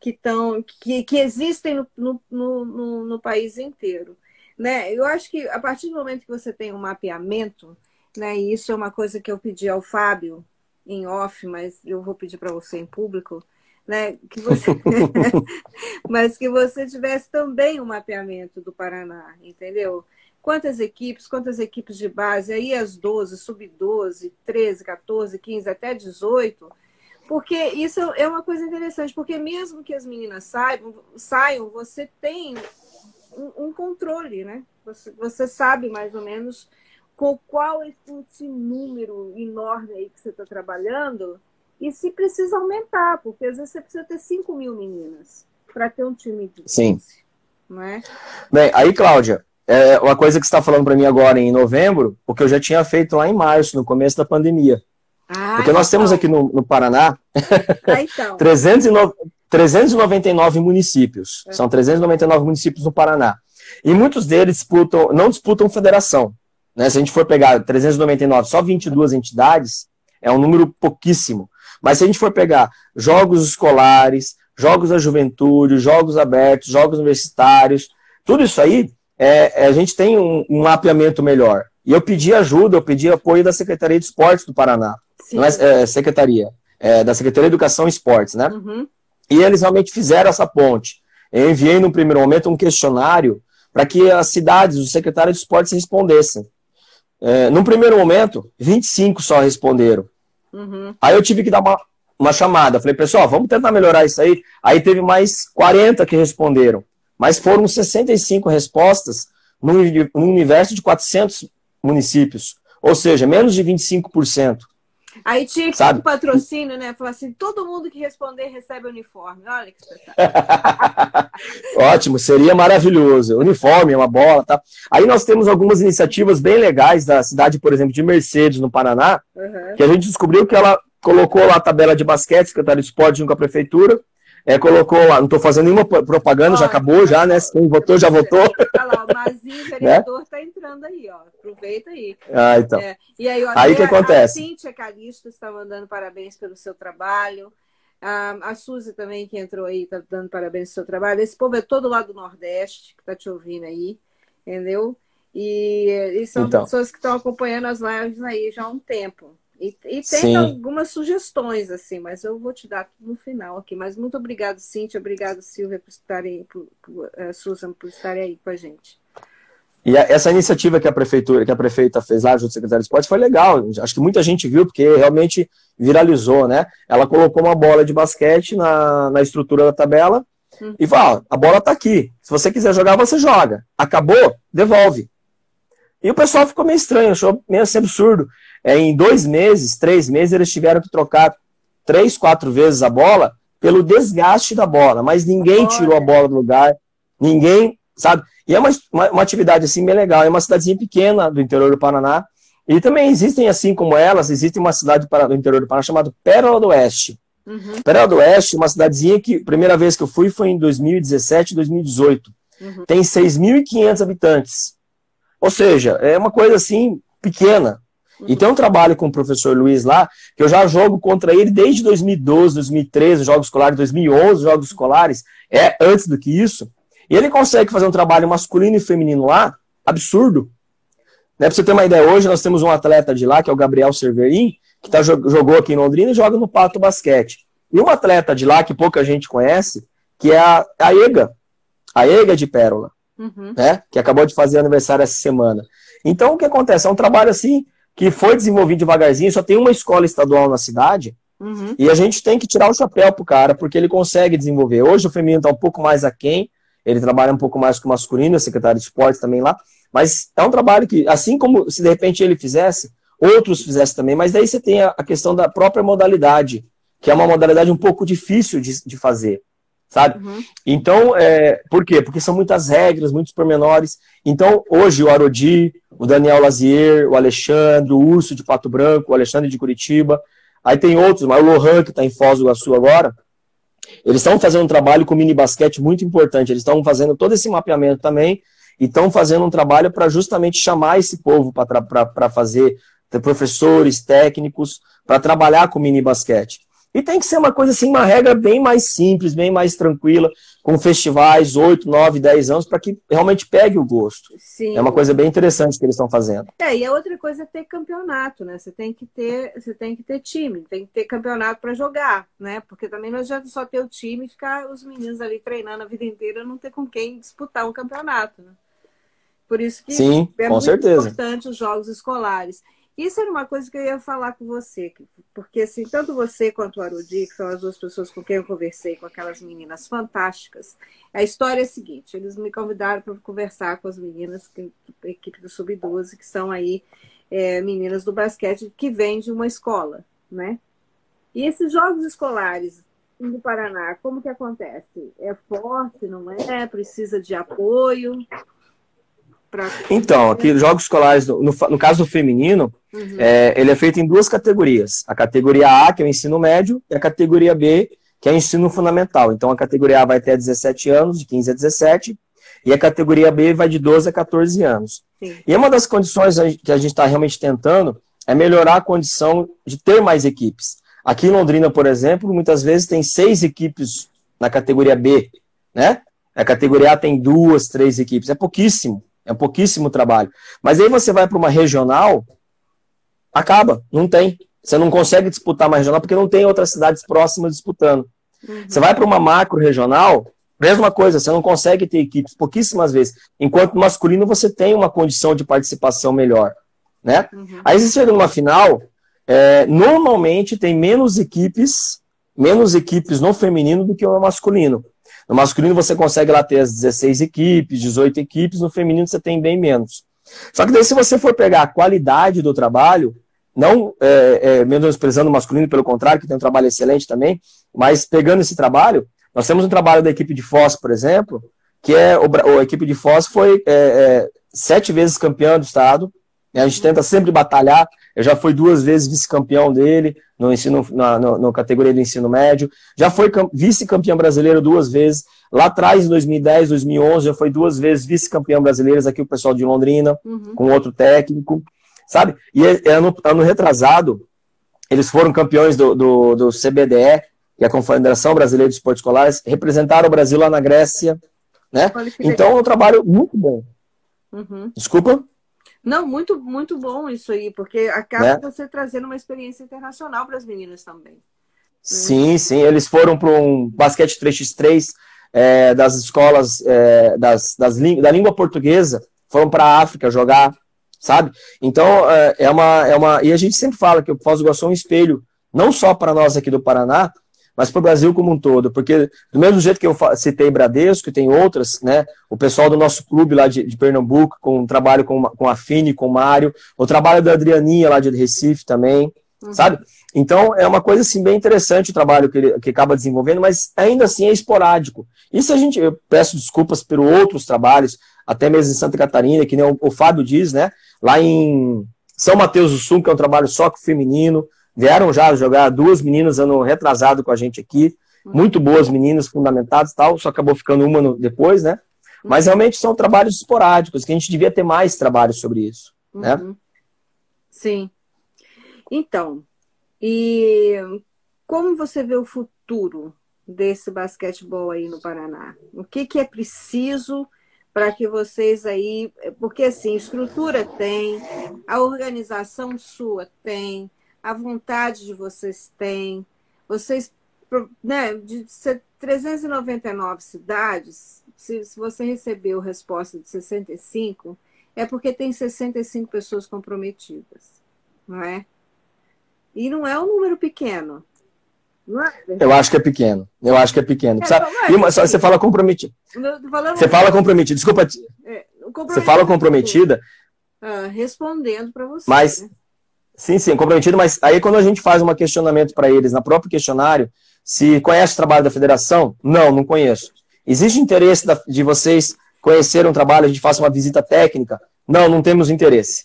que, tão, que, que existem no, no, no, no país inteiro. Né? Eu acho que a partir do momento que você tem um mapeamento, né, e isso é uma coisa que eu pedi ao Fábio em off, mas eu vou pedir para você em público, né, que você mas que você tivesse também um mapeamento do Paraná, entendeu? Quantas equipes, quantas equipes de base, aí as 12, sub-12, 13, 14, 15, até 18, porque isso é uma coisa interessante, porque mesmo que as meninas saibam, saiam, você tem um, um controle, né? Você, você sabe mais ou menos com qual esse número enorme aí que você está trabalhando e se precisa aumentar, porque às vezes você precisa ter 5 mil meninas para ter um time de Sim. Não é? Bem, aí, Cláudia, é uma coisa que você está falando para mim agora em novembro, o que eu já tinha feito lá em março, no começo da pandemia. Ah, porque nós então. temos aqui no, no Paraná ah, então. 309, 399 municípios. É. São 399 municípios no Paraná. E muitos deles disputam, não disputam federação. Né? Se a gente for pegar 399, só 22 entidades, é um número pouquíssimo. Mas se a gente for pegar jogos escolares, jogos da juventude, jogos abertos, jogos universitários, tudo isso aí, é, é, a gente tem um, um, mapeamento melhor. E eu pedi ajuda, eu pedi apoio da Secretaria de Esportes do Paraná. Sim. Não é, é Secretaria, é da Secretaria de Educação e Esportes, né? Uhum. E eles realmente fizeram essa ponte. Eu enviei, no primeiro momento, um questionário para que as cidades, os secretários de esportes respondessem. É, num primeiro momento, 25 só responderam. Uhum. Aí eu tive que dar uma, uma chamada. Falei, pessoal, vamos tentar melhorar isso aí. Aí teve mais 40 que responderam. Mas foram 65 respostas num, num universo de 400 municípios. Ou seja, menos de 25%. Aí tinha que ter um patrocínio, né? Falar assim, todo mundo que responder recebe uniforme. Olha que espetáculo. Ótimo, seria maravilhoso. Uniforme, uma bola, tá? Aí nós temos algumas iniciativas bem legais da cidade, por exemplo, de Mercedes, no Paraná, uhum. que a gente descobriu que ela colocou lá a tabela de basquete, secretário de esporte junto com a prefeitura, é, colocou lá, não estou fazendo nenhuma propaganda, já acabou, já, né? Quem votou, já votou. Olha lá, o Mazinho, vereador, está né? entrando aí, ó. Aproveita aí. Ah, então. É, e aí, ó, aí que acontece? A Cíntia Calixto está mandando parabéns pelo seu trabalho. A, a Suzy também, que entrou aí, está dando parabéns pelo seu trabalho. Esse povo é todo lá do Nordeste, que está te ouvindo aí, entendeu? E, e são então. pessoas que estão acompanhando as lives aí já há um tempo. E, e tem algumas sugestões, assim, mas eu vou te dar no final aqui. Mas muito obrigado, Cíntia. Obrigado, Silvia, por estarem, por, por, uh, Susan, por estarem aí com a gente. E essa iniciativa que a prefeitura, que a prefeita fez lá junto ao secretário de esporte foi legal. Acho que muita gente viu, porque realmente viralizou, né? Ela colocou uma bola de basquete na, na estrutura da tabela hum. e fala: a bola tá aqui. Se você quiser jogar, você joga. Acabou, devolve. E o pessoal ficou meio estranho, achou meio assim absurdo. É, em dois meses, três meses, eles tiveram que trocar três, quatro vezes a bola pelo desgaste da bola, mas ninguém tirou a bola do lugar, ninguém, sabe? E é uma, uma, uma, atividade assim bem legal, é uma cidadezinha pequena do interior do Paraná, e também existem, assim como elas, existe uma cidade do interior do Paraná chamada Pérola do Oeste. Uhum. Pérola do Oeste, uma cidadezinha que, a primeira vez que eu fui foi em 2017, 2018. Uhum. Tem 6.500 habitantes. Ou seja, é uma coisa assim pequena. E tem um trabalho com o professor Luiz lá, que eu já jogo contra ele desde 2012, 2013, jogos escolares, 2011, jogos escolares, é antes do que isso. E ele consegue fazer um trabalho masculino e feminino lá, absurdo. Né, pra você ter uma ideia, hoje nós temos um atleta de lá, que é o Gabriel Cerverin, que tá, jogou aqui em Londrina e joga no Pato Basquete. E um atleta de lá, que pouca gente conhece, que é a, a Ega, a Ega de Pérola, uhum. né, que acabou de fazer aniversário essa semana. Então, o que acontece? É um trabalho assim, que foi desenvolvido devagarzinho, só tem uma escola estadual na cidade, uhum. e a gente tem que tirar o chapéu pro cara, porque ele consegue desenvolver. Hoje o feminino está um pouco mais aquém, ele trabalha um pouco mais com o masculino, secretário de esportes também lá, mas é um trabalho que, assim como se de repente ele fizesse, outros fizessem também, mas daí você tem a, a questão da própria modalidade, que é uma modalidade um pouco difícil de, de fazer sabe? Uhum. Então, é, por quê? Porque são muitas regras, muitos pormenores. Então, hoje o Arodi, o Daniel Lazier, o Alexandre, o Urso de Pato Branco, o Alexandre de Curitiba, aí tem outros, mas o Lohan, que está em Foz do Iguaçu agora, eles estão fazendo um trabalho com mini basquete muito importante, eles estão fazendo todo esse mapeamento também, e estão fazendo um trabalho para justamente chamar esse povo para fazer, professores, técnicos, para trabalhar com mini basquete. E tem que ser uma coisa assim, uma regra bem mais simples, bem mais tranquila, com festivais 8, 9, 10 anos, para que realmente pegue o gosto. Sim. É uma coisa bem interessante que eles estão fazendo. É, e a outra coisa é ter campeonato, né? Você tem que ter, você tem que ter time, tem que ter campeonato para jogar, né? Porque também não adianta só ter o time e ficar os meninos ali treinando a vida inteira, não ter com quem disputar um campeonato, né? Por isso que Sim, é muito certeza. importante os jogos escolares. Isso era uma coisa que eu ia falar com você, porque assim, tanto você quanto o Arudi, que são as duas pessoas com quem eu conversei, com aquelas meninas fantásticas, a história é a seguinte: eles me convidaram para conversar com as meninas, a equipe do Sub-12, que são aí é, meninas do basquete que vêm de uma escola, né? E esses jogos escolares no Paraná, como que acontece? É forte, não é? Precisa de apoio? Pra... Então, aqui jogos escolares, no, no caso do feminino, uhum. é, ele é feito em duas categorias. A categoria A, que é o ensino médio, e a categoria B, que é o ensino fundamental. Então, a categoria A vai até 17 anos, de 15 a 17, e a categoria B vai de 12 a 14 anos. Sim. E uma das condições que a gente está realmente tentando é melhorar a condição de ter mais equipes. Aqui em Londrina, por exemplo, muitas vezes tem seis equipes na categoria B, né? A categoria A tem duas, três equipes. É pouquíssimo, é pouquíssimo trabalho. Mas aí você vai para uma regional, acaba, não tem. Você não consegue disputar uma regional porque não tem outras cidades próximas disputando. Uhum. Você vai para uma macro regional, mesma coisa, você não consegue ter equipes pouquíssimas vezes. Enquanto no masculino você tem uma condição de participação melhor, né? Uhum. Aí você chega numa final, é, normalmente tem menos equipes, menos equipes no feminino do que no masculino. No masculino você consegue lá ter as 16 equipes, 18 equipes, no feminino você tem bem menos. Só que daí se você for pegar a qualidade do trabalho, não é, é, menosprezando o masculino, pelo contrário, que tem um trabalho excelente também, mas pegando esse trabalho, nós temos um trabalho da equipe de Foz, por exemplo, que é a equipe de Foz foi é, é, sete vezes campeã do estado. Né? A gente tenta sempre batalhar. Eu já fui duas vezes vice-campeão dele no ensino na, no, no, categoria do ensino médio. Já foi vice-campeão brasileiro duas vezes. Lá atrás, em 2010, 2011, já foi duas vezes vice-campeão brasileiro aqui o pessoal de Londrina, uhum. com outro técnico, sabe? E é, é ano, ano retrasado, eles foram campeões do, do, do CBDE, que é a Confederação Brasileira de Esportes Escolares, representaram o Brasil lá na Grécia, né? Então é um trabalho muito bom. Uhum. Desculpa? Não, muito, muito bom isso aí, porque acaba né? você trazendo uma experiência internacional para as meninas também. Sim, sim, eles foram para um basquete 3x3 é, das escolas é, das, das, da língua portuguesa, foram para a África jogar, sabe? Então, é, é, uma, é uma. E a gente sempre fala que o Foz do Iguaçu é um espelho, não só para nós aqui do Paraná, mas para o Brasil como um todo, porque do mesmo jeito que eu citei Bradesco, tem outras, né? O pessoal do nosso clube lá de, de Pernambuco, com um trabalho com, com a Fini, com o Mário, o trabalho da Adrianinha lá de Recife também, uhum. sabe? Então é uma coisa assim bem interessante o trabalho que ele que acaba desenvolvendo, mas ainda assim é esporádico. Isso a gente, eu peço desculpas por outros trabalhos, até mesmo em Santa Catarina, que nem o, o Fábio diz, né? Lá em São Mateus do Sul, que é um trabalho só com feminino, Vieram já jogar duas meninas ano retrasado com a gente aqui. Muito boas meninas, fundamentadas e tal, só acabou ficando uma no, depois, né? Mas realmente são trabalhos esporádicos, que a gente devia ter mais trabalho sobre isso, né? Uhum. Sim. Então, e como você vê o futuro desse basquetebol aí no Paraná? O que, que é preciso para que vocês aí, porque assim, estrutura tem, a organização sua tem, a vontade de vocês têm. Vocês, né, de 399 cidades, se, se você recebeu resposta de 65, é porque tem 65 pessoas comprometidas, não é? E não é um número pequeno. É eu acho que é pequeno. Eu acho que é pequeno. É, Sabe? Uma, você fala comprometido. Você fala comprometido. Desculpa. É, você fala comprometida. Ah, respondendo para você. Mas, né? Sim, sim, comprometido, mas aí quando a gente faz um questionamento para eles na próprio questionário, se conhece o trabalho da federação? Não, não conheço. Existe interesse de vocês conhecer um trabalho, a gente faça uma visita técnica? Não, não temos interesse.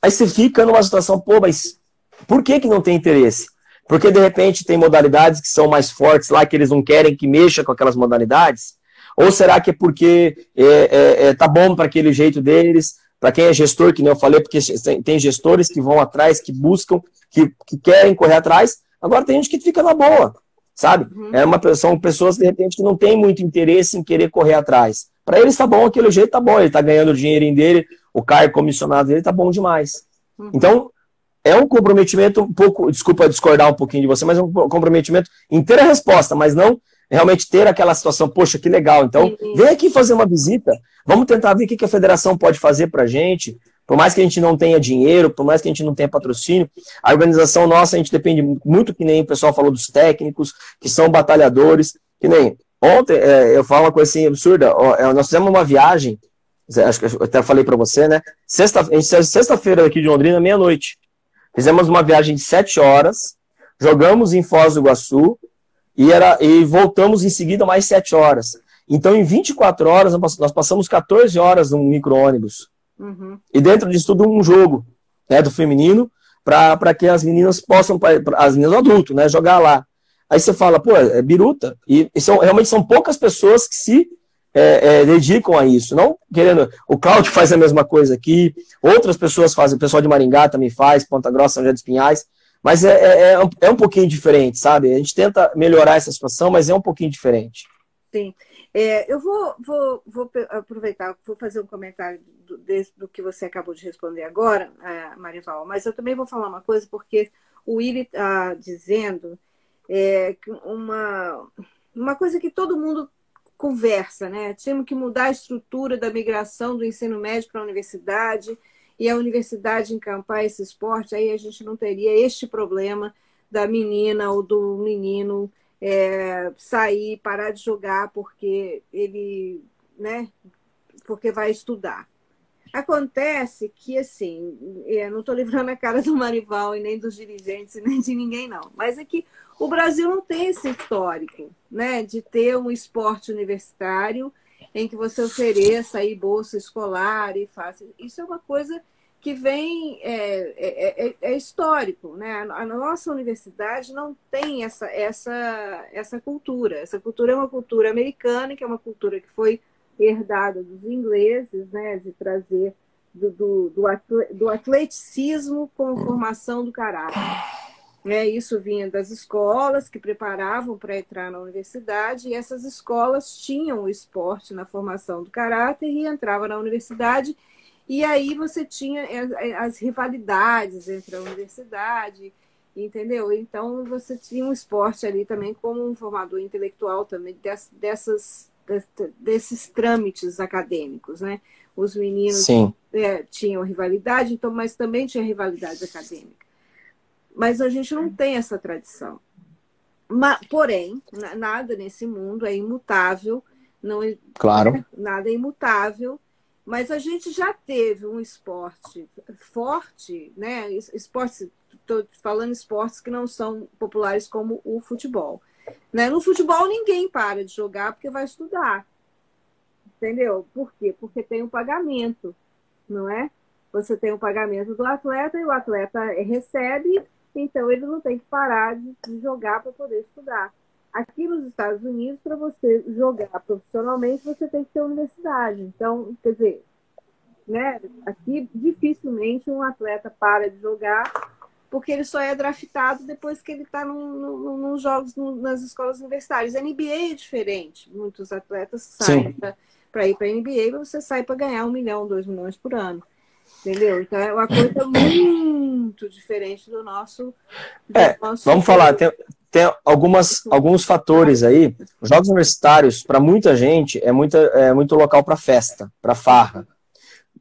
Aí você fica numa situação, pô, mas por que, que não tem interesse? Porque de repente tem modalidades que são mais fortes lá, que eles não querem que mexa com aquelas modalidades? Ou será que é porque é, é, é tá bom para aquele jeito deles? Para quem é gestor, que nem eu falei, porque tem gestores que vão atrás, que buscam, que, que querem correr atrás. Agora tem gente que fica na boa, sabe? Uhum. É uma, são pessoas, de repente, que não têm muito interesse em querer correr atrás. Para eles tá bom, aquele jeito tá bom, ele tá ganhando o dinheirinho dele, o cargo comissionado dele tá bom demais. Uhum. Então, é um comprometimento um pouco, desculpa discordar um pouquinho de você, mas é um comprometimento em ter a resposta, mas não realmente ter aquela situação, poxa, que legal. Então, vem aqui fazer uma visita, vamos tentar ver o que a federação pode fazer para a gente. Por mais que a gente não tenha dinheiro, por mais que a gente não tenha patrocínio, a organização nossa, a gente depende muito, que nem o pessoal falou dos técnicos, que são batalhadores, que nem ontem, é, eu falo uma coisa assim absurda, é, nós fizemos uma viagem, acho que eu até falei para você, né? Sexta-feira sexta aqui de Londrina, meia-noite. Fizemos uma viagem de sete horas, jogamos em Foz do Iguaçu, e, era, e voltamos em seguida mais 7 horas. Então, em 24 horas, nós passamos 14 horas no micro-ônibus. Uhum. E dentro disso tudo, um jogo né, do feminino, para que as meninas possam, pra, as meninas adultas, né, jogar lá. Aí você fala, pô, é biruta. E, e são, realmente são poucas pessoas que se é, é, dedicam a isso. Não querendo. O Cláudio faz a mesma coisa aqui, outras pessoas fazem, o pessoal de Maringá também faz, Ponta Grossa, São José dos Pinhais, mas é, é, é, um, é um pouquinho diferente, sabe? A gente tenta melhorar essa situação, mas é um pouquinho diferente. Sim. É, eu vou, vou, vou aproveitar, vou fazer um comentário do, do que você acabou de responder agora, Marival, mas eu também vou falar uma coisa, porque o Willi está dizendo é, uma, uma coisa que todo mundo conversa, né? Tínhamos que mudar a estrutura da migração do ensino médio para a universidade e a universidade encampar esse esporte, aí a gente não teria este problema da menina ou do menino é, sair, parar de jogar porque ele, né? Porque vai estudar. Acontece que, assim, eu não estou livrando a cara do Marival e nem dos dirigentes, nem de ninguém, não. Mas é que o Brasil não tem esse histórico, né, de ter um esporte universitário em que você ofereça aí bolsa escolar e faça. Isso é uma coisa que vem é, é, é, é, histórico, né? A nossa universidade não tem essa, essa, essa cultura. Essa cultura é uma cultura americana, que é uma cultura que foi herdada dos ingleses, né? De trazer do, do, do atleticismo como formação do caráter. É, isso vinha das escolas que preparavam para entrar na universidade, e essas escolas tinham o esporte na formação do caráter e entrava na universidade, e aí você tinha é, é, as rivalidades entre a universidade, entendeu? Então você tinha um esporte ali também como um formador intelectual também dessas, desses trâmites acadêmicos, né? Os meninos é, tinham rivalidade, então, mas também tinha rivalidade acadêmica. Mas a gente não tem essa tradição. Mas, porém, nada nesse mundo é imutável. Não é, claro. Nada é imutável. Mas a gente já teve um esporte forte, né? Esportes, estou falando esportes que não são populares como o futebol. Né? No futebol ninguém para de jogar porque vai estudar. Entendeu? Por quê? Porque tem um pagamento, não é? Você tem um pagamento do atleta e o atleta recebe então ele não tem que parar de, jogar para poder estudar. Aqui nos Estados Unidos, para você jogar profissionalmente, você tem que ter universidade. Então, quer dizer, né, aqui dificilmente um atleta para de jogar porque ele só é draftado depois que ele está nos jogos nas escolas universitárias. A NBA é diferente. Muitos atletas saem para ir para a NBA, você sai para ganhar um milhão, dois milhões por ano. Entendeu? Então é uma coisa muito diferente do nosso. Do é, nosso vamos falar, tem, tem algumas, alguns fatores aí. Os jogos universitários, para muita gente, é, muita, é muito local para festa, para farra.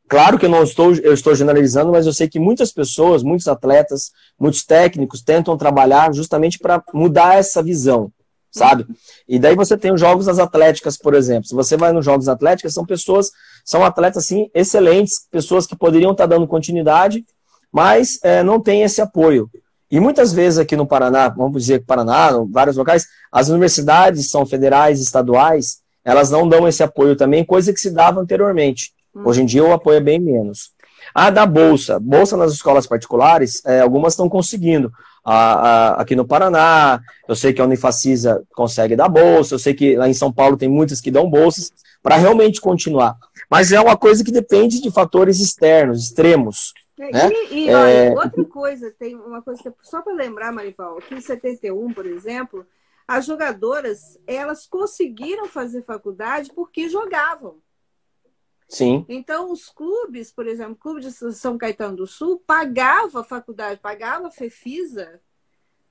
Claro que eu não estou, eu estou generalizando, mas eu sei que muitas pessoas, muitos atletas, muitos técnicos tentam trabalhar justamente para mudar essa visão sabe? E daí você tem os jogos das atléticas, por exemplo. Se você vai nos jogos atléticas, são pessoas, são atletas assim excelentes, pessoas que poderiam estar dando continuidade, mas é, não tem esse apoio. E muitas vezes aqui no Paraná, vamos dizer que Paraná, vários locais, as universidades são federais, estaduais, elas não dão esse apoio também, coisa que se dava anteriormente. Hum. Hoje em dia o apoio é bem menos. Ah, da bolsa. Bolsa nas escolas particulares, é, algumas estão conseguindo a, a, aqui no Paraná, eu sei que a Unifacisa consegue dar bolsa, eu sei que lá em São Paulo tem muitas que dão bolsas, para realmente continuar. Mas é uma coisa que depende de fatores externos, extremos. É, né? E, e é... outra coisa, tem uma coisa que é só para lembrar, Marival, aqui em 71, por exemplo, as jogadoras elas conseguiram fazer faculdade porque jogavam. Sim. Então, os clubes, por exemplo, o Clube de São Caetano do Sul pagava a faculdade, pagava a FEFISA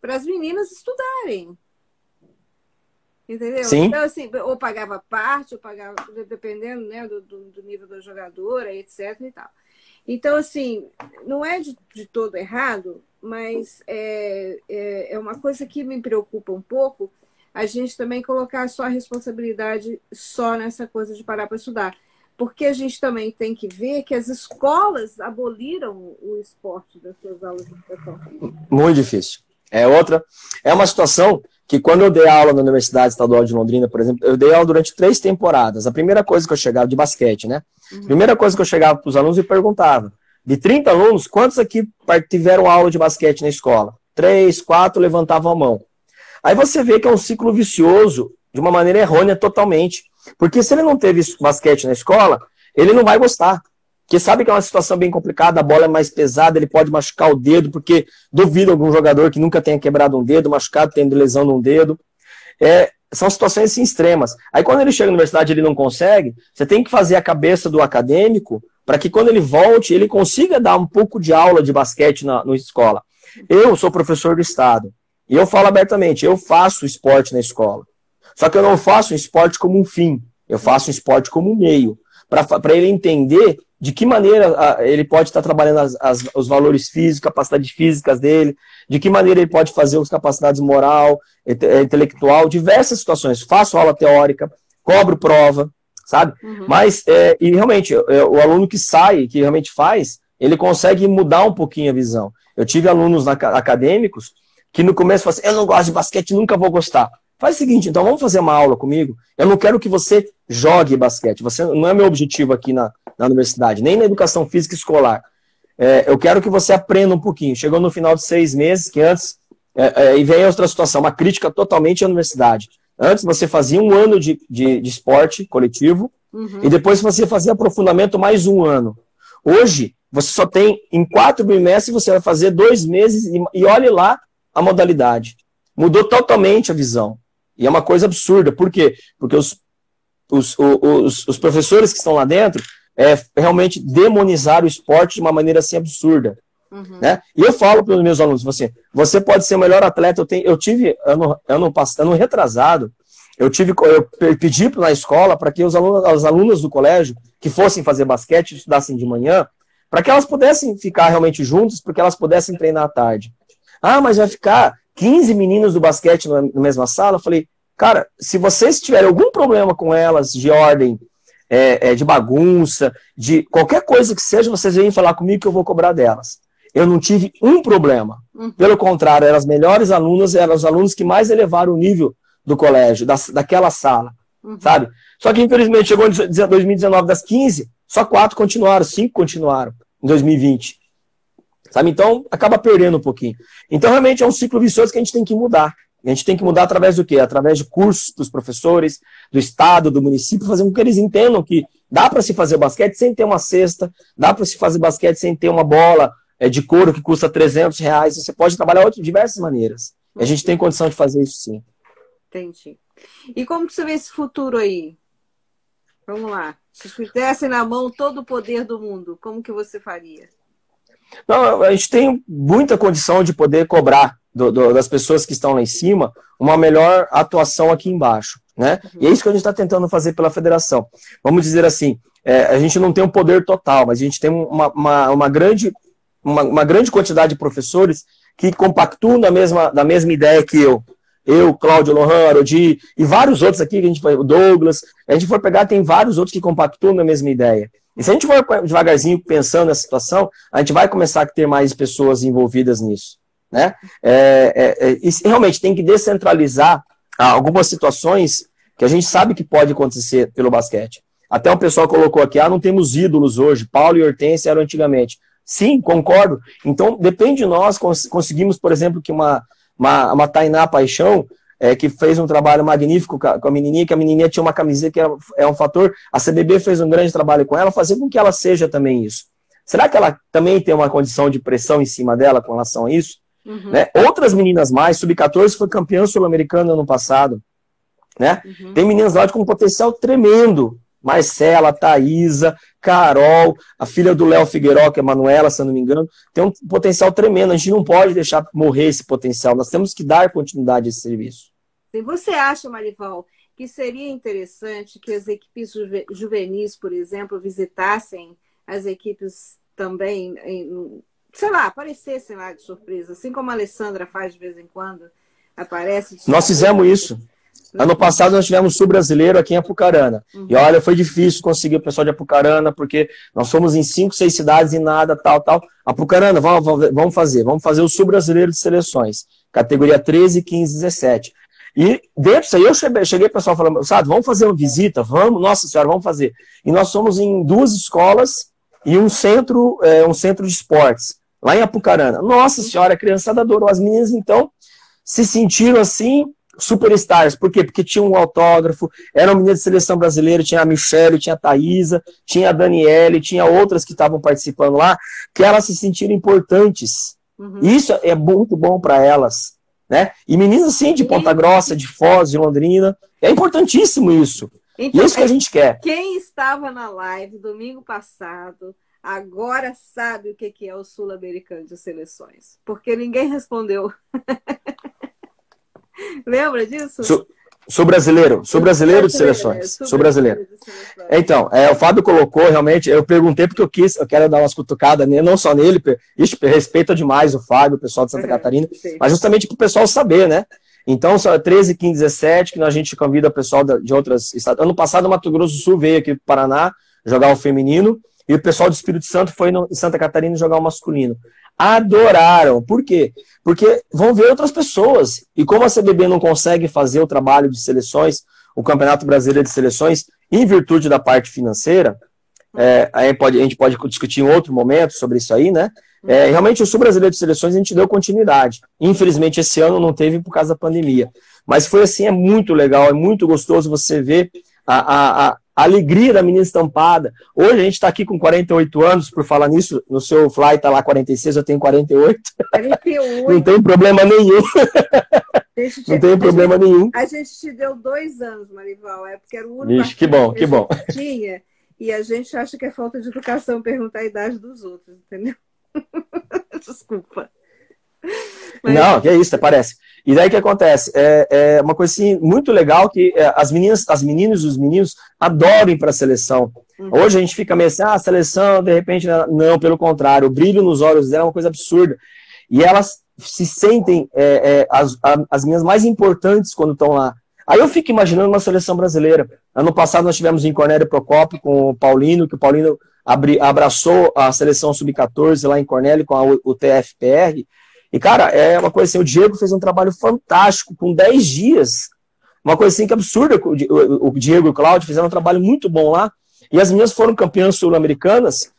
para as meninas estudarem. Entendeu? Sim. Então, assim, ou pagava parte, ou pagava, dependendo né, do, do, nível da jogadora, etc. e tal. Então, assim, não é de, de todo errado, mas é, é, é uma coisa que me preocupa um pouco a gente também colocar só a responsabilidade só nessa coisa de parar para estudar porque a gente também tem que ver que as escolas aboliram o esporte das suas aulas de educação física. Muito difícil. É outra. É uma situação que quando eu dei aula na Universidade Estadual de Londrina, por exemplo, eu dei aula durante três temporadas. A primeira coisa que eu chegava de basquete, né? Uhum. Primeira coisa que eu chegava para os alunos e perguntava: de 30 alunos, quantos aqui tiveram aula de basquete na escola? Três, quatro levantavam a mão. Aí você vê que é um ciclo vicioso, de uma maneira errônea totalmente Porque se ele não teve basquete na escola, ele não vai gostar. Porque sabe que é uma situação bem complicada, a bola é mais pesada, ele pode machucar o dedo, porque duvido algum jogador que nunca tenha quebrado um dedo, machucado, tendo lesão num dedo. É, são situações assim, extremas. Aí quando ele chega na universidade ele não consegue, você tem que fazer a cabeça do acadêmico para que quando ele volte, ele consiga dar um pouco de aula de basquete na, na escola. Eu sou professor do Estado, e eu falo abertamente, eu faço esporte na escola. Só que eu não faço esporte como um fim, eu faço esporte como um meio, para ele entender de que maneira ele pode estar trabalhando as, as, os valores físicos, capacidades físicas dele, de que maneira ele pode fazer as capacidades moral, eh, intelectual, diversas situações. Faço aula teórica, cobro prova, sabe? Uhum. Mas, é, e realmente, é, o aluno que sai, que realmente faz, ele consegue mudar um pouquinho a visão. Eu tive alunos na, acadêmicos que no começo falaram assim, eu não gosto de basquete, nunca vou gostar. Faz o seguinte, então vamos fazer uma aula comigo. Eu não quero que você jogue basquete. Você não é meu objetivo aqui na, na universidade, nem na educação física escolar. É, eu quero que você aprenda um pouquinho. Chegou no final de seis meses, que antes. É, é, e vem outra situação, uma crítica totalmente à universidade. Antes você fazia um ano de, de, de esporte coletivo uhum. e depois você fazia aprofundamento mais um ano. Hoje, você só tem, em quatro bimestres, você vai fazer dois meses e, e olhe lá a modalidade. Mudou totalmente a visão. E é uma coisa absurda. Por quê? Porque os, os, os, os professores que estão lá dentro é, realmente demonizaram o esporte de uma maneira assim absurda. Uhum. Né? E eu falo para os meus alunos, você, você pode ser o melhor atleta. Eu, tenho, eu tive, ano, ano, ano retrasado, eu tive, eu pedi na escola para que os alunos, os alunos do colégio que fossem fazer basquete, estudassem de manhã, para que elas pudessem ficar realmente juntos, porque elas pudessem treinar à tarde. Ah, mas vai ficar 15 meninos do basquete na, mesma sala? Eu falei, cara, se vocês tiverem algum problema com elas de ordem, é, é, de bagunça, de qualquer coisa que seja, vocês vêm falar comigo que eu vou cobrar delas eu não tive um problema. Uhum. Pelo contrário, eram as melhores alunas, eram os alunos que mais elevaram o nível do colégio, da, daquela sala, uhum. sabe? Só que, infelizmente, chegou em 2019 das 15, só quatro continuaram, cinco continuaram em 2020. Sabe? Então, acaba perdendo um pouquinho. Então, realmente, é um ciclo vicioso que a gente tem que mudar. A gente tem que mudar através do quê? Através de cursos dos professores, do Estado, do município, fazer com que eles entendam que dá para se fazer basquete sem ter uma cesta, dá para se fazer basquete sem ter uma bola, é, de couro que custa 300 reais. Você pode trabalhar de diversas maneiras. E a gente tem condição de fazer isso sim. Entendi. E como que você vê esse futuro aí? Vamos lá. Se tivesse na mão todo o poder do mundo, como que você faria? Não, a gente tem muita condição de poder cobrar do, do, das pessoas que estão lá em cima uma melhor atuação aqui embaixo. Né? Uhum. E é isso que a gente está tentando fazer pela federação. Vamos dizer assim, é, a gente não tem um poder total, mas a gente tem uma, uma, uma grande uma, uma grande quantidade de professores que compactuam da mesma, da mesma ideia que eu. Eu, Cláudio Lohan, Arodi, e vários outros aqui, que a gente foi, o Douglas, a gente for pegar, tem vários outros que compactuam da mesma ideia. E se a gente for devagarzinho pensando nessa situação, a gente vai começar a ter mais pessoas envolvidas nisso. Né? É, é, é, e realmente tem que descentralizar algumas situações que a gente sabe que pode acontecer pelo basquete. Até o pessoal colocou aqui, ah, não temos ídolos hoje, Paulo e Hortência eram antigamente. Sim, concordo. Então, depende de nós, cons conseguimos, por exemplo, que uma, uma, uma Tainá Paixão, é, que fez um trabalho magnífico com a, com a menininha, que a menininha tinha uma camiseta que é, é um fator, a CBB fez um grande trabalho com ela, fazer com que ela seja também isso. Será que ela também tem uma condição de pressão em cima dela com relação a isso? Uhum. Né? Outras meninas mais, sub-14 foi campeã sul-americana ano passado. Né? Uhum. Tem meninas lá com um potencial tremendo Marcela, Thaisa, Carol, a filha do Léo Figueiró, que é Manuela, se eu não me engano, tem um potencial tremendo. A gente não pode deixar morrer esse potencial. Nós temos que dar continuidade a esse serviço. E você acha, Marival, que seria interessante que as equipes juvenis, por exemplo, visitassem as equipes também, em, sei lá, aparecessem lá de surpresa, assim como a Alessandra faz de vez em quando, aparece. Nós fizemos isso. Ano passado nós tivemos sul brasileiro aqui em Apucarana. Uhum. E olha, foi difícil conseguir o pessoal de Apucarana, porque nós somos em cinco, seis cidades e nada, tal, tal. Apucarana, vamos, vamos fazer, vamos fazer o sul brasileiro de seleções, categoria 13, 15, 17. E dentro disso aí eu cheguei, cheguei pessoal falando, sabe, vamos fazer uma visita, vamos, nossa senhora, vamos fazer. E nós somos em duas escolas e um centro, é, um centro de esportes, lá em Apucarana. Nossa senhora, a criançada adorou. As meninas, então, se sentiram assim, superstars. Por quê? Porque tinha um autógrafo, era uma menina de seleção brasileira, tinha a Michelle, tinha a Thaisa, tinha a Daniele, tinha outras que estavam participando lá, que elas se sentiram importantes. Uhum. Isso é muito bom para elas. Né? E meninas assim, de Ponta Grossa, de Foz, de Londrina, é importantíssimo isso. Então, e é isso que a gente quer. Quem estava na live domingo passado, agora sabe o que é o Sul-Americano de Seleções. Porque ninguém respondeu. Lembra disso? Sou, sou brasileiro, sou brasileiro de seleções. Sou brasileiro. Então, é, o Fábio colocou realmente, eu perguntei porque eu quis, eu quero dar umas cutucadas, não só nele, isso respeita demais o Fábio, o pessoal de Santa Catarina, mas justamente para o pessoal saber, né? Então, só 13, 15, 17, que a gente convida o pessoal de outras estados. Ano passado, o Mato Grosso do Sul veio aqui para o Paraná jogar o feminino, e o pessoal do Espírito Santo foi no, em Santa Catarina jogar o masculino adoraram. Por quê? Porque vão ver outras pessoas. E como a CBB não consegue fazer o trabalho de seleções, o Campeonato Brasileiro de Seleções, em virtude da parte financeira, é, a, gente pode, a gente pode discutir em outro momento sobre isso aí, né? É, realmente, o Sul Brasileiro de Seleções a gente deu continuidade. Infelizmente, esse ano não teve por causa da pandemia. Mas foi assim, é muito legal, é muito gostoso você ver a, a, a alegria da menina estampada. Hoje a gente está aqui com 48 anos, por falar nisso, no seu fly está lá 46, eu tenho 48. 48. Não tem problema nenhum. Não tem problema gente, nenhum. A gente te deu dois anos, Marival, é porque era o único Ixi, que bom, que, que bom. tinha, e a gente acha que é falta de educação perguntar a idade dos outros, entendeu? Desculpa. Mas... Não, que é isso, parece. E daí o que acontece? É, é, uma coisa assim, muito legal que é, as meninas, as meninas e os meninos adoram ir para a seleção. Uhum. Hoje a gente fica meio assim, ah, a seleção, de repente, não, pelo contrário, o brilho nos olhos dela é uma coisa absurda. E elas se sentem é, é, as, as minhas mais importantes quando estão lá. Aí eu fico imaginando uma seleção brasileira. Ano passado nós tivemos em Cornélio Procópio com o Paulino, que o Paulino abri, abraçou a seleção sub-14 lá em Cornélio com a, o TFPR. E, cara, é uma coisa assim, o Diego fez um trabalho fantástico, com 10 dias. Uma coisa assim que absurda. O Diego e o Cláudio fizeram um trabalho muito bom lá. E as minhas foram campeãs sul-americanas.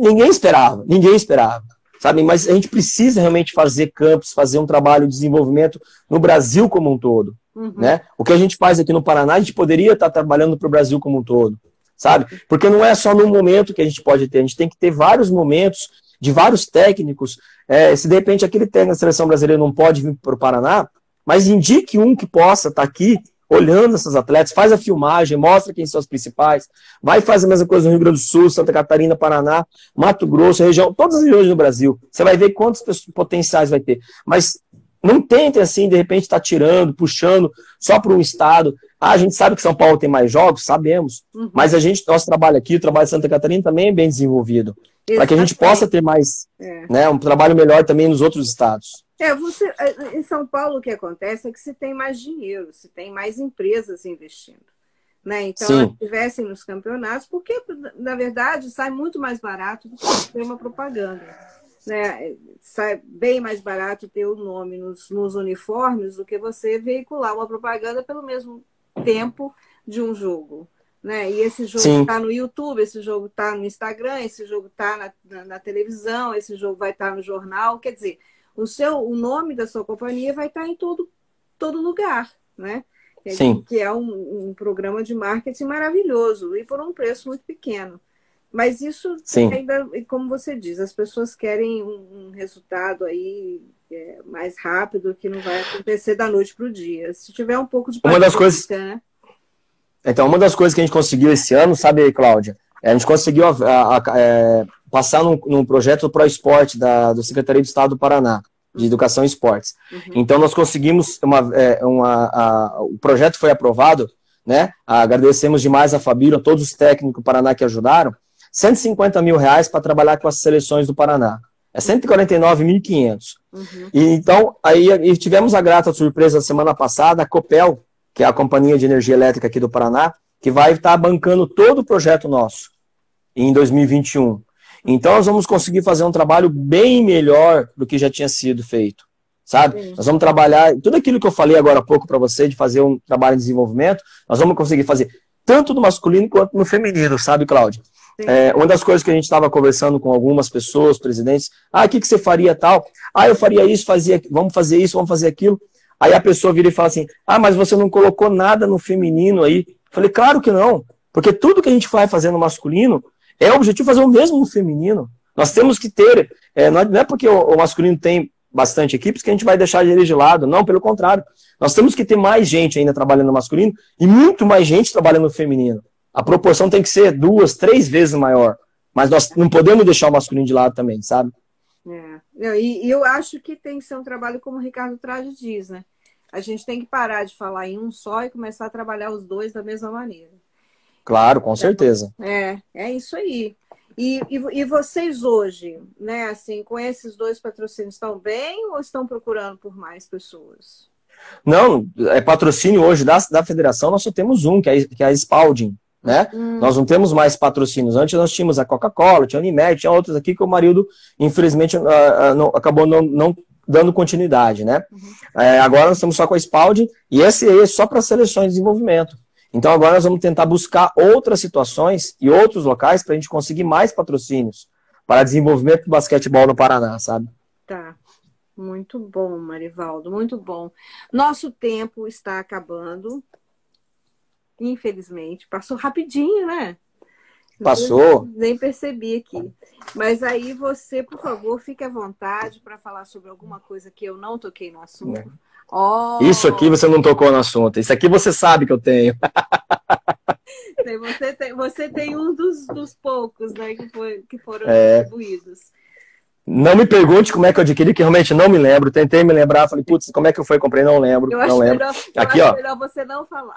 Ninguém esperava, ninguém esperava. Sabe? Mas a gente precisa realmente fazer campos, fazer um trabalho de desenvolvimento no Brasil como um todo. Uhum. Né? O que a gente faz aqui no Paraná, a gente poderia estar trabalhando para o Brasil como um todo. Sabe? Porque não é só num momento que a gente pode ter, a gente tem que ter vários momentos de vários técnicos. É, se de repente aquele técnico da seleção brasileira não pode vir para o Paraná, mas indique um que possa estar tá aqui olhando essas atletas, faz a filmagem, mostra quem são os principais, vai fazer a mesma coisa no Rio Grande do Sul, Santa Catarina, Paraná, Mato Grosso, região, todas as regiões do Brasil. Você vai ver quantos potenciais vai ter. Mas não tentem assim, de repente, estar tá tirando, puxando só para um estado. Ah, a gente sabe que São Paulo tem mais jogos, sabemos. Uhum. Mas a gente, nosso trabalho aqui, o trabalho de Santa Catarina também é bem desenvolvido para que a gente possa ter mais, é. né, um trabalho melhor também nos outros estados. É, você, é, em São Paulo o que acontece é que se tem mais dinheiro, se tem mais empresas investindo. Né? Então, Sim. estivessem nos campeonatos, porque, na verdade, sai muito mais barato do que ter uma propaganda. Né? Sai bem mais barato ter o nome nos, nos uniformes do que você veicular uma propaganda pelo mesmo tempo de um jogo. Né? E esse jogo está no YouTube, esse jogo está no Instagram, esse jogo está na, na, na, televisão, esse jogo vai estar tá no jornal. Quer dizer, o seu, o nome da sua companhia vai estar tá em todo, todo lugar, né? Sim. Que é um, um, programa de marketing maravilhoso e por um preço muito pequeno. Mas isso Sim. ainda, como você diz, as pessoas querem um, um resultado aí é, mais rápido que não vai acontecer da noite para o dia. Se tiver um pouco de uma das coisas né? Então, uma das coisas que a gente conseguiu esse ano, sabe, Cláudia? É, a gente conseguiu a, a, a, é, passar num, num projeto Pro Esporte da, do Secretaria de Estado do Paraná, de Educação e Esportes. Uhum. Então, nós conseguimos, uma, é, uma, o projeto foi aprovado, né? Agradecemos demais a Fabíola, todos os técnicos do Paraná que ajudaram, 150 mil reais para trabalhar com as seleções do Paraná. É 149.500. Uhum. E então, aí e tivemos a grata surpresa semana passada, a Copel, que é a Companhia de Energia Elétrica aqui do Paraná, que vai estar bancando todo o projeto nosso em 2021. Então, nós vamos conseguir fazer um trabalho bem melhor do que já tinha sido feito, sabe? Sim. Nós vamos trabalhar, tudo aquilo que eu falei agora há pouco para você, de fazer um trabalho de desenvolvimento, nós vamos conseguir fazer tanto no masculino quanto no feminino, sabe, Cláudia? É, uma das coisas que a gente estava conversando com algumas pessoas, presidentes, ah, o que, que você faria tal? Ah, eu faria isso, fazia, vamos fazer isso, vamos fazer aquilo. Aí a pessoa vira e fala assim: ah, mas você não colocou nada no feminino aí. Eu falei, claro que não. Porque tudo que a gente vai fazer no masculino é o objetivo fazer o mesmo no feminino. Nós temos que ter. É, não é porque o, o masculino tem bastante equipes que a gente vai deixar ele de lado. Não, pelo contrário. Nós temos que ter mais gente ainda trabalhando no masculino e muito mais gente trabalhando no feminino. A proporção tem que ser duas, três vezes maior. Mas nós não podemos deixar o masculino de lado também, sabe? É. E, eu acho que tem que ser um trabalho como o Ricardo Trade diz, né? A gente tem que parar de falar em um só e começar a trabalhar os dois da mesma maneira. Claro, com certeza. É, é isso aí. E, e, e, vocês hoje, né, assim, com esses dois patrocínios, estão bem ou estão procurando por mais pessoas? Não, é patrocínio hoje da, da federação, nós só temos um, que é, que é a Spalding né? Hum. Nós não temos mais patrocínios. Antes nós tínhamos a Coca-Cola, tinha a Unimed, tinha outros aqui que o Marildo, infelizmente, uh, uh, não, acabou não, não, dando continuidade, né? Uhum. É, agora nós estamos só com a Spaldi e esse é só para seleções de desenvolvimento. Então agora nós vamos tentar buscar outras situações e outros locais para a gente conseguir mais patrocínios para desenvolvimento do basquetebol no Paraná, sabe? Tá. Muito bom, Marivaldo, muito bom. Nosso tempo está acabando infelizmente. Passou rapidinho, né? Passou. Nem percebi aqui. Mas aí você, por favor, fique à vontade para falar sobre alguma coisa que eu não toquei no assunto. É. Oh. Isso aqui você não tocou no assunto. Isso aqui você sabe que eu tenho. Você tem, você tem um dos, dos poucos né, que, foi, que foram é. distribuídos. Não me pergunte como é que eu adquiri, que realmente não me lembro. Tentei me lembrar, falei, putz, como é que eu fui? Comprei, não lembro. Eu não lembro. Melhor, Aqui, ó. melhor você não falar.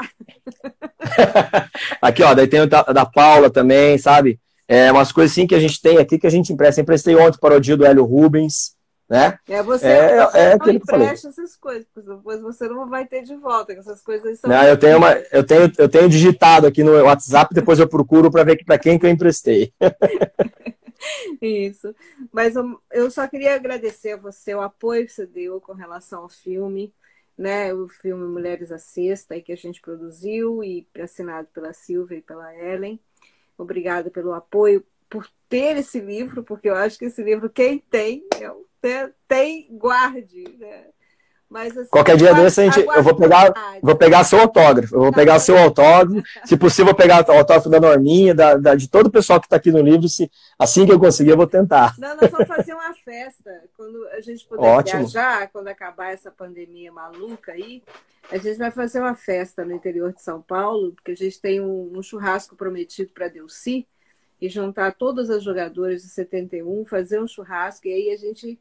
aqui, ó, daí tem o da, da Paula também, sabe? É umas coisas assim que a gente tem aqui que a gente empresta. Emprestei ontem para o dia do Hélio Rubens, né? É, você, é, você é não empresta essas coisas, depois você não vai ter de volta, essas coisas são... Não, eu tenho, uma, eu, tenho, eu tenho digitado aqui no WhatsApp, depois eu procuro para ver para quem que eu emprestei. Isso. Mas eu, eu só queria agradecer a você o apoio que você deu com relação ao filme, né? O filme Mulheres à Sexta, que a gente produziu e assinado pela Silvia e pela Ellen. Obrigada pelo apoio, por ter esse livro, porque eu acho que esse livro, quem tem, é tem, guarde, né? Mas, assim, Qualquer dia desse a gente, eu vou pegar, vou pegar seu autógrafo, eu vou pegar seu autógrafo, se possível, vou pegar o autógrafo da Norminha, da, da, de todo o pessoal que está aqui no livro, se assim que eu conseguir, eu vou tentar. Não, nós vamos fazer uma festa quando a gente puder Ótimo. viajar, quando acabar essa pandemia maluca aí, a gente vai fazer uma festa no interior de São Paulo, porque a gente tem um, um churrasco prometido para Delci, e juntar todas as jogadoras de 71, fazer um churrasco, e aí a gente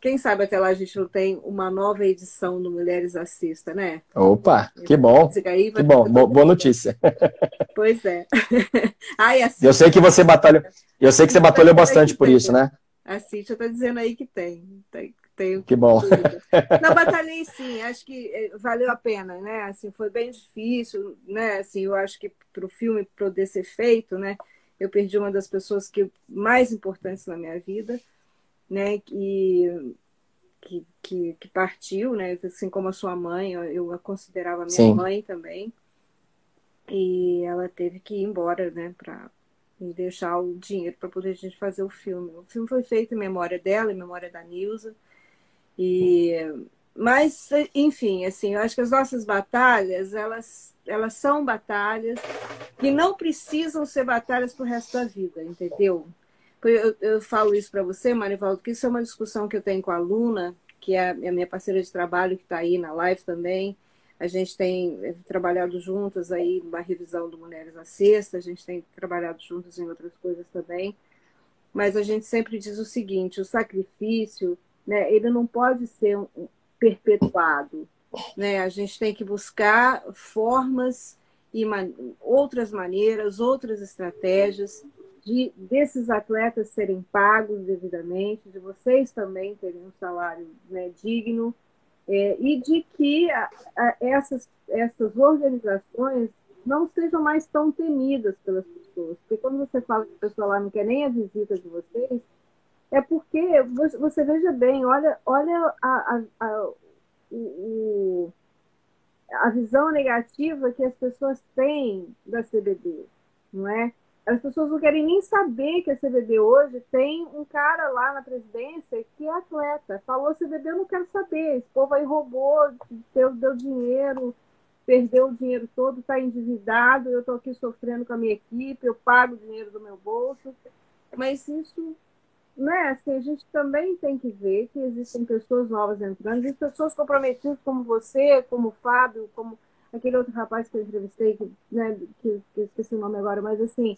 quem sabe até lá a gente não tem uma nova edição do Mulheres Assista, né? Opa, que bom. Aí, que bom, boa notícia. Pois é. Ai, assim, eu sei que você batalhou, eu sei que você batalhou bastante por isso, né? A Cíntia está dizendo aí que tem. tem, tem que bom. Não, batalhei sim, acho que eh, valeu a pena, né? Assim, foi bem difícil, né? Assim, eu acho que para o filme poder ser feito, né? Eu perdi uma das pessoas que mais importantes na minha vida né, que, que, que, que, partiu, né, assim como a sua mãe, eu a considerava minha Sim. mãe também, e ela teve que ir embora, né, para deixar o dinheiro para poder a gente fazer o filme. O filme foi feito em memória dela, em memória da Nilza, e mas enfim, assim, eu acho que as nossas batalhas, elas elas são batalhas que não precisam ser batalhas para o resto da vida, entendeu? Eu, eu falo isso para você, Marivaldo, que isso é uma discussão que eu tenho com a Luna, que é a minha parceira de trabalho, que está aí na live também. A gente tem eh, trabalhado juntas aí na revisão do Mulheres à Sexta, a gente tem trabalhado juntas em outras coisas também. Mas a gente sempre diz o seguinte: o sacrifício, né, ele não pode ser perpetuado. Né? A gente tem que buscar formas e man outras maneiras, outras estratégias de desses atletas serem pagos devidamente, de vocês também terem um salário né, digno, é, e de que a, a, essas, essas organizações não sejam mais tão temidas pelas pessoas. Porque quando você fala que a pessoa lá não quer nem a visita de vocês, é porque você, veja bem, olha, olha a, a, o, a visão negativa que as pessoas têm da CBD, não é? As pessoas não querem nem saber que a CBB hoje tem um cara lá na presidência que é atleta. Falou CBB, eu não quero saber. Esse povo aí roubou, deu, deu dinheiro, perdeu o dinheiro todo, está endividado, eu estou aqui sofrendo com a minha equipe, eu pago o dinheiro do meu bolso. Mas isso, né, assim, a gente também tem que ver que existem pessoas novas entrando, existem pessoas comprometidas como você, como o Fábio, como aquele outro rapaz que eu entrevistei, que, né, que, que esqueci o nome agora, mas assim,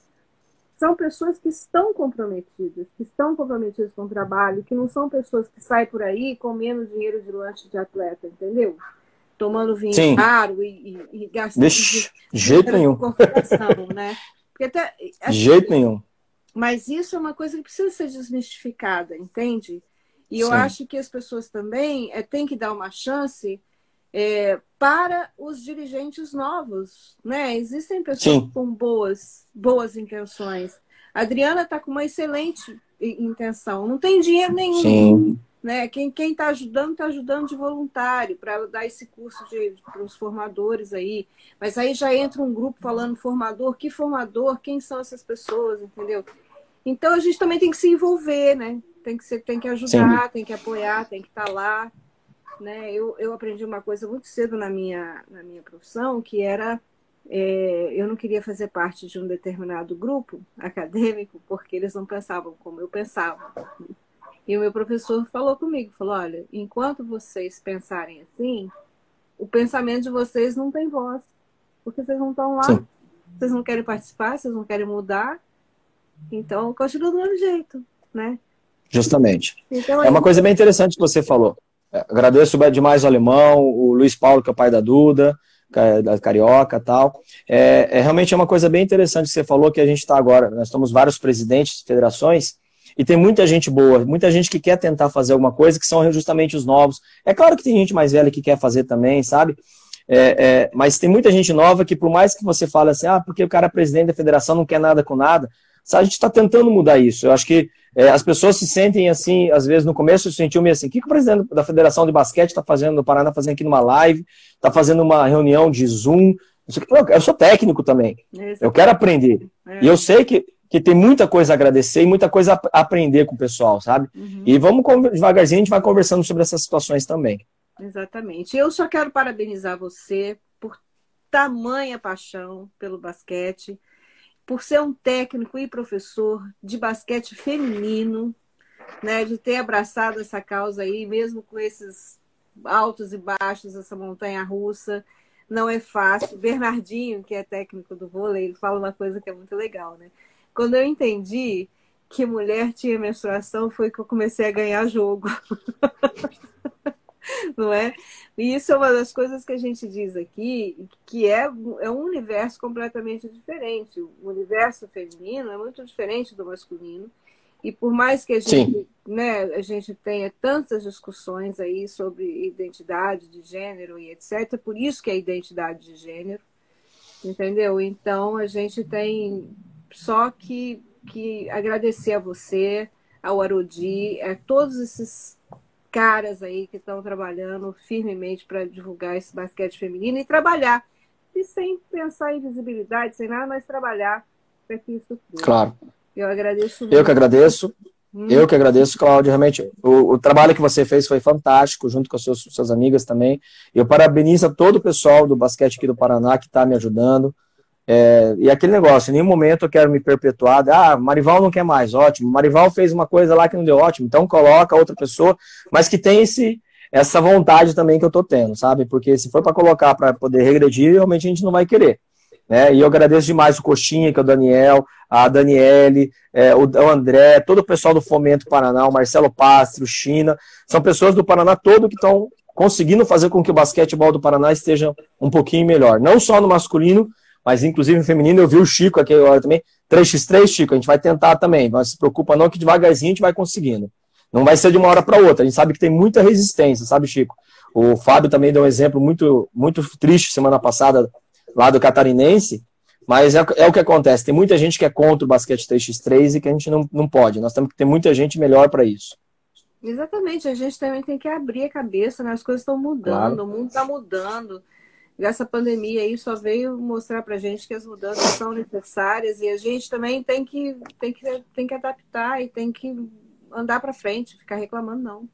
são pessoas que estão comprometidas, que estão comprometidas com o trabalho, que não são pessoas que saem por aí comendo dinheiro de lanche de atleta, entendeu? Tomando vinho Sim. caro e, e, e gastando de jeito nenhum. né? Até, jeito nenhum. Mas isso é uma coisa que precisa ser desmistificada, entende? E eu Sim. acho que as pessoas também é, têm que dar uma chance é, para os dirigentes novos, né? Existem pessoas Sim. com boas, boas intenções. A Adriana está com uma excelente intenção. Não tem dinheiro nenhum. Sim. Né? Quem está ajudando, está ajudando de voluntário para dar esse curso para os formadores aí. Mas aí já entra um grupo falando formador, que formador, quem são essas pessoas, entendeu? Então a gente também tem que se envolver, né? Tem que, ser, tem que ajudar, Sim. tem que apoiar, tem que estar tá lá né, eu, eu aprendi uma coisa muito cedo na minha, na minha profissão, que era é, eu não queria fazer parte de um determinado grupo acadêmico porque eles não pensavam como eu pensava. E o meu professor falou comigo, falou, olha, enquanto vocês pensarem assim, o pensamento de vocês não tem voz, porque vocês não estão lá, Sim. vocês não querem participar, vocês não querem mudar, então continua do mesmo jeito, né? Justamente. Então, é uma coisa bem interessante que você falou. Agradeço demais o Alemão, o Luiz Paulo, que é o pai da Duda, da Carioca tal. É, é, realmente é uma coisa bem interessante que você falou, que a gente está agora, nós estamos vários presidentes de federações, e tem muita gente boa, muita gente que quer tentar fazer alguma coisa, que são justamente os novos. É claro que tem gente mais velha que quer fazer também, sabe? É, é, mas tem muita gente nova que, por mais que você fale assim, ah, porque o cara é presidente da federação, não quer nada com nada, a gente está tentando mudar isso. Eu acho que é, as pessoas se sentem assim, às vezes no começo se sentiu meio assim, o que, que o presidente da Federação de Basquete está fazendo no Paraná, fazendo aqui numa live, está fazendo uma reunião de Zoom. Eu sou técnico também. Eu quero aprender. É. E eu sei que, que tem muita coisa a agradecer e muita coisa a aprender com o pessoal, sabe? Uhum. E vamos devagarzinho, a gente vai conversando sobre essas situações também. Exatamente. Eu só quero parabenizar você por tamanha paixão pelo basquete por ser um técnico e professor de basquete feminino, né, de ter abraçado essa causa aí, mesmo com esses altos e baixos, essa montanha russa, não é fácil. Bernardinho, que é técnico do vôlei, ele fala uma coisa que é muito legal, né? Quando eu entendi que mulher tinha menstruação, foi que eu comecei a ganhar jogo. não é? E isso é uma das coisas que a gente diz aqui, que é, é um universo completamente diferente. O universo feminino é muito diferente do masculino. E por mais que a gente, né, a gente tenha tantas discussões aí sobre identidade de gênero e etc., por isso que é identidade de gênero, entendeu? Então a gente tem só que, que agradecer a você, ao Arodi, a todos esses caras aí que estão trabalhando firmemente para divulgar esse basquete feminino e trabalhar. E sem pensar em visibilidade, sem nada, mas trabalhar para que isso tudo. Claro. Eu agradeço muito. Eu que agradeço. Hum. Eu que agradeço, Cláudio. Realmente, o, o, trabalho que você fez foi fantástico, junto com as suas, suas amigas também. Eu parabenizo todo o pessoal do basquete aqui do Paraná que está me ajudando. É, e aquele negócio, em nenhum momento eu quero me perpetuar. Ah, Marival não quer mais, ótimo. Marival fez uma coisa lá que não deu ótimo, então coloca outra pessoa, mas que tem esse, essa vontade também que eu tô tendo, sabe? Porque se for para colocar para poder regredir, realmente a gente não vai querer. Né? E eu agradeço demais o Coxinha, que é o Daniel, a Daniele, é, o, André, todo o pessoal do Fomento Paraná, o Marcelo Pastre, o China, são pessoas do Paraná todo que estão conseguindo fazer com que o basquetebol do Paraná esteja um pouquinho melhor. Não só no masculino, mas inclusive no feminino eu vi o Chico aqui agora também. 3x3, Chico, a gente vai tentar também. Mas se preocupa não que devagarzinho a gente vai conseguindo. Não vai ser de uma hora para outra. A gente sabe que tem muita resistência, sabe, Chico? O Fábio também deu um exemplo muito, muito triste semana passada lá do catarinense, mas é, é, o que acontece. Tem muita gente que é contra o basquete 3x3 e que a gente não, não pode. Nós temos que ter muita gente melhor para isso. Exatamente, a gente também tem que abrir a cabeça, né? as coisas estão mudando, claro. o mundo está mudando. E essa pandemia aí só veio mostrar para a gente que as mudanças são necessárias e a gente também tem que, tem que, tem que adaptar e tem que andar para frente, ficar reclamando, não.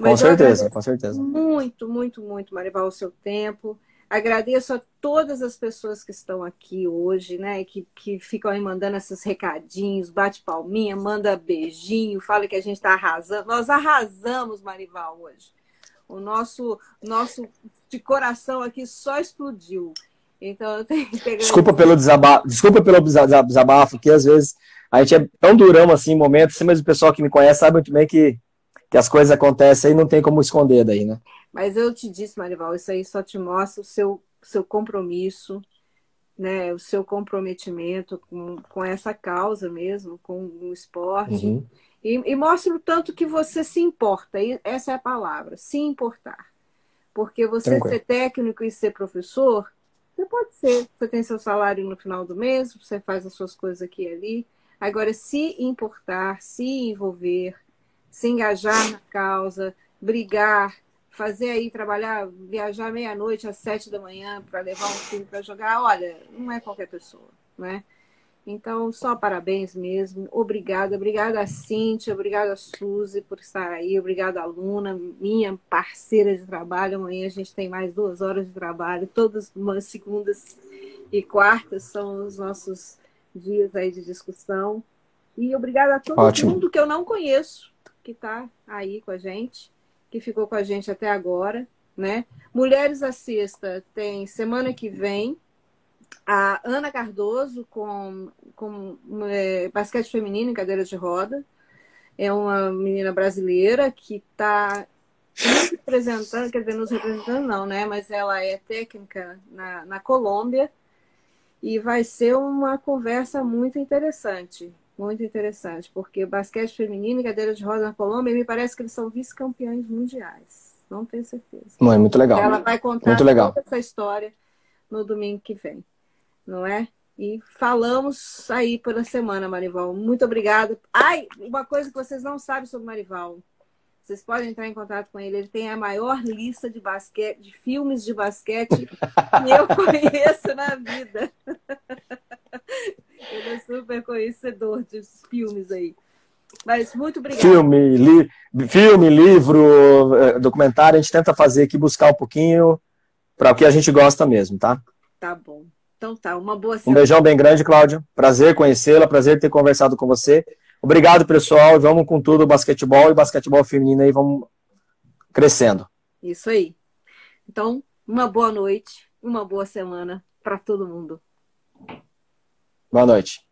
Mas com certeza, com certeza. Muito, muito, muito, Marival, o seu tempo. Agradeço a todas as pessoas que estão aqui hoje, né? Que, que ficam aí mandando esses recadinhos, bate palminha, manda beijinho, fala que a gente está arrasando. Nós arrasamos, Marival, hoje. O nosso, nosso de coração aqui só explodiu. Então eu tenho que Desculpa pelo desabafo, desculpa pelo desabafo, que às vezes a gente é tão durão assim em momentos, mas o pessoal que me conhece sabe muito bem que, que as coisas acontecem e não tem como esconder daí, né? Mas eu te disse, Marival, isso aí só te mostra o seu, seu compromisso, né, o seu comprometimento com, com essa causa mesmo, com o esporte. Uhum. E, e mostra o tanto que você se importa. E essa é a palavra, se importar. Porque você Tranquilo. ser técnico e ser professor, você pode ser. Você tem seu salário no final do mês, você faz as suas coisas aqui e ali. Agora, se importar, se envolver, se engajar na causa, brigar, fazer aí, trabalhar, viajar meia-noite às sete da manhã para levar um filho para jogar, olha, não é qualquer pessoa, né? Então, só parabéns mesmo. Obrigada. Obrigada a Cíntia, obrigada a Suzy por estar aí, obrigada a Luna, minha parceira de trabalho. Amanhã a gente tem mais duas horas de trabalho, todas umas segundas e quartas são os nossos dias aí de discussão. E obrigada a todo Ótimo. mundo que eu não conheço, que está aí com a gente que ficou com a gente até agora, né? Mulheres à Sexta tem semana que vem a Ana Cardoso com, com é, basquete feminino em cadeira de roda. É uma menina brasileira que está representando, quer dizer, nos representando não, né? Mas ela é técnica na, na Colômbia e vai ser uma conversa muito interessante. Muito interessante, porque basquete feminino e cadeira de roda na Colômbia, me parece que eles são vice-campeões mundiais. Não tenho certeza. Não, é muito legal. Ela vai contar muito legal. toda essa história no domingo que vem, não é? E falamos aí pela semana, Marival. Muito obrigada. Ai, uma coisa que vocês não sabem sobre Marival. Vocês podem entrar em contato com ele. Ele tem a maior lista de basquete, de filmes de basquete que eu conheço na vida. Ele é super conhecedor dos filmes aí. Mas muito obrigado. Filme, li, filme, livro, eh, documentário, a gente tenta fazer aqui, buscar um pouquinho para o que a gente gosta mesmo, tá? Tá bom. Então tá, uma boa semana. Um beijão bem grande, Cláudio. Prazer conhecê-la, prazer ter conversado com você. Obrigado, pessoal. Vamos com tudo, basquetebol e basquetebol feminino aí, vamos crescendo. Isso aí. Então, uma boa noite, uma boa semana para todo mundo. Boa noite.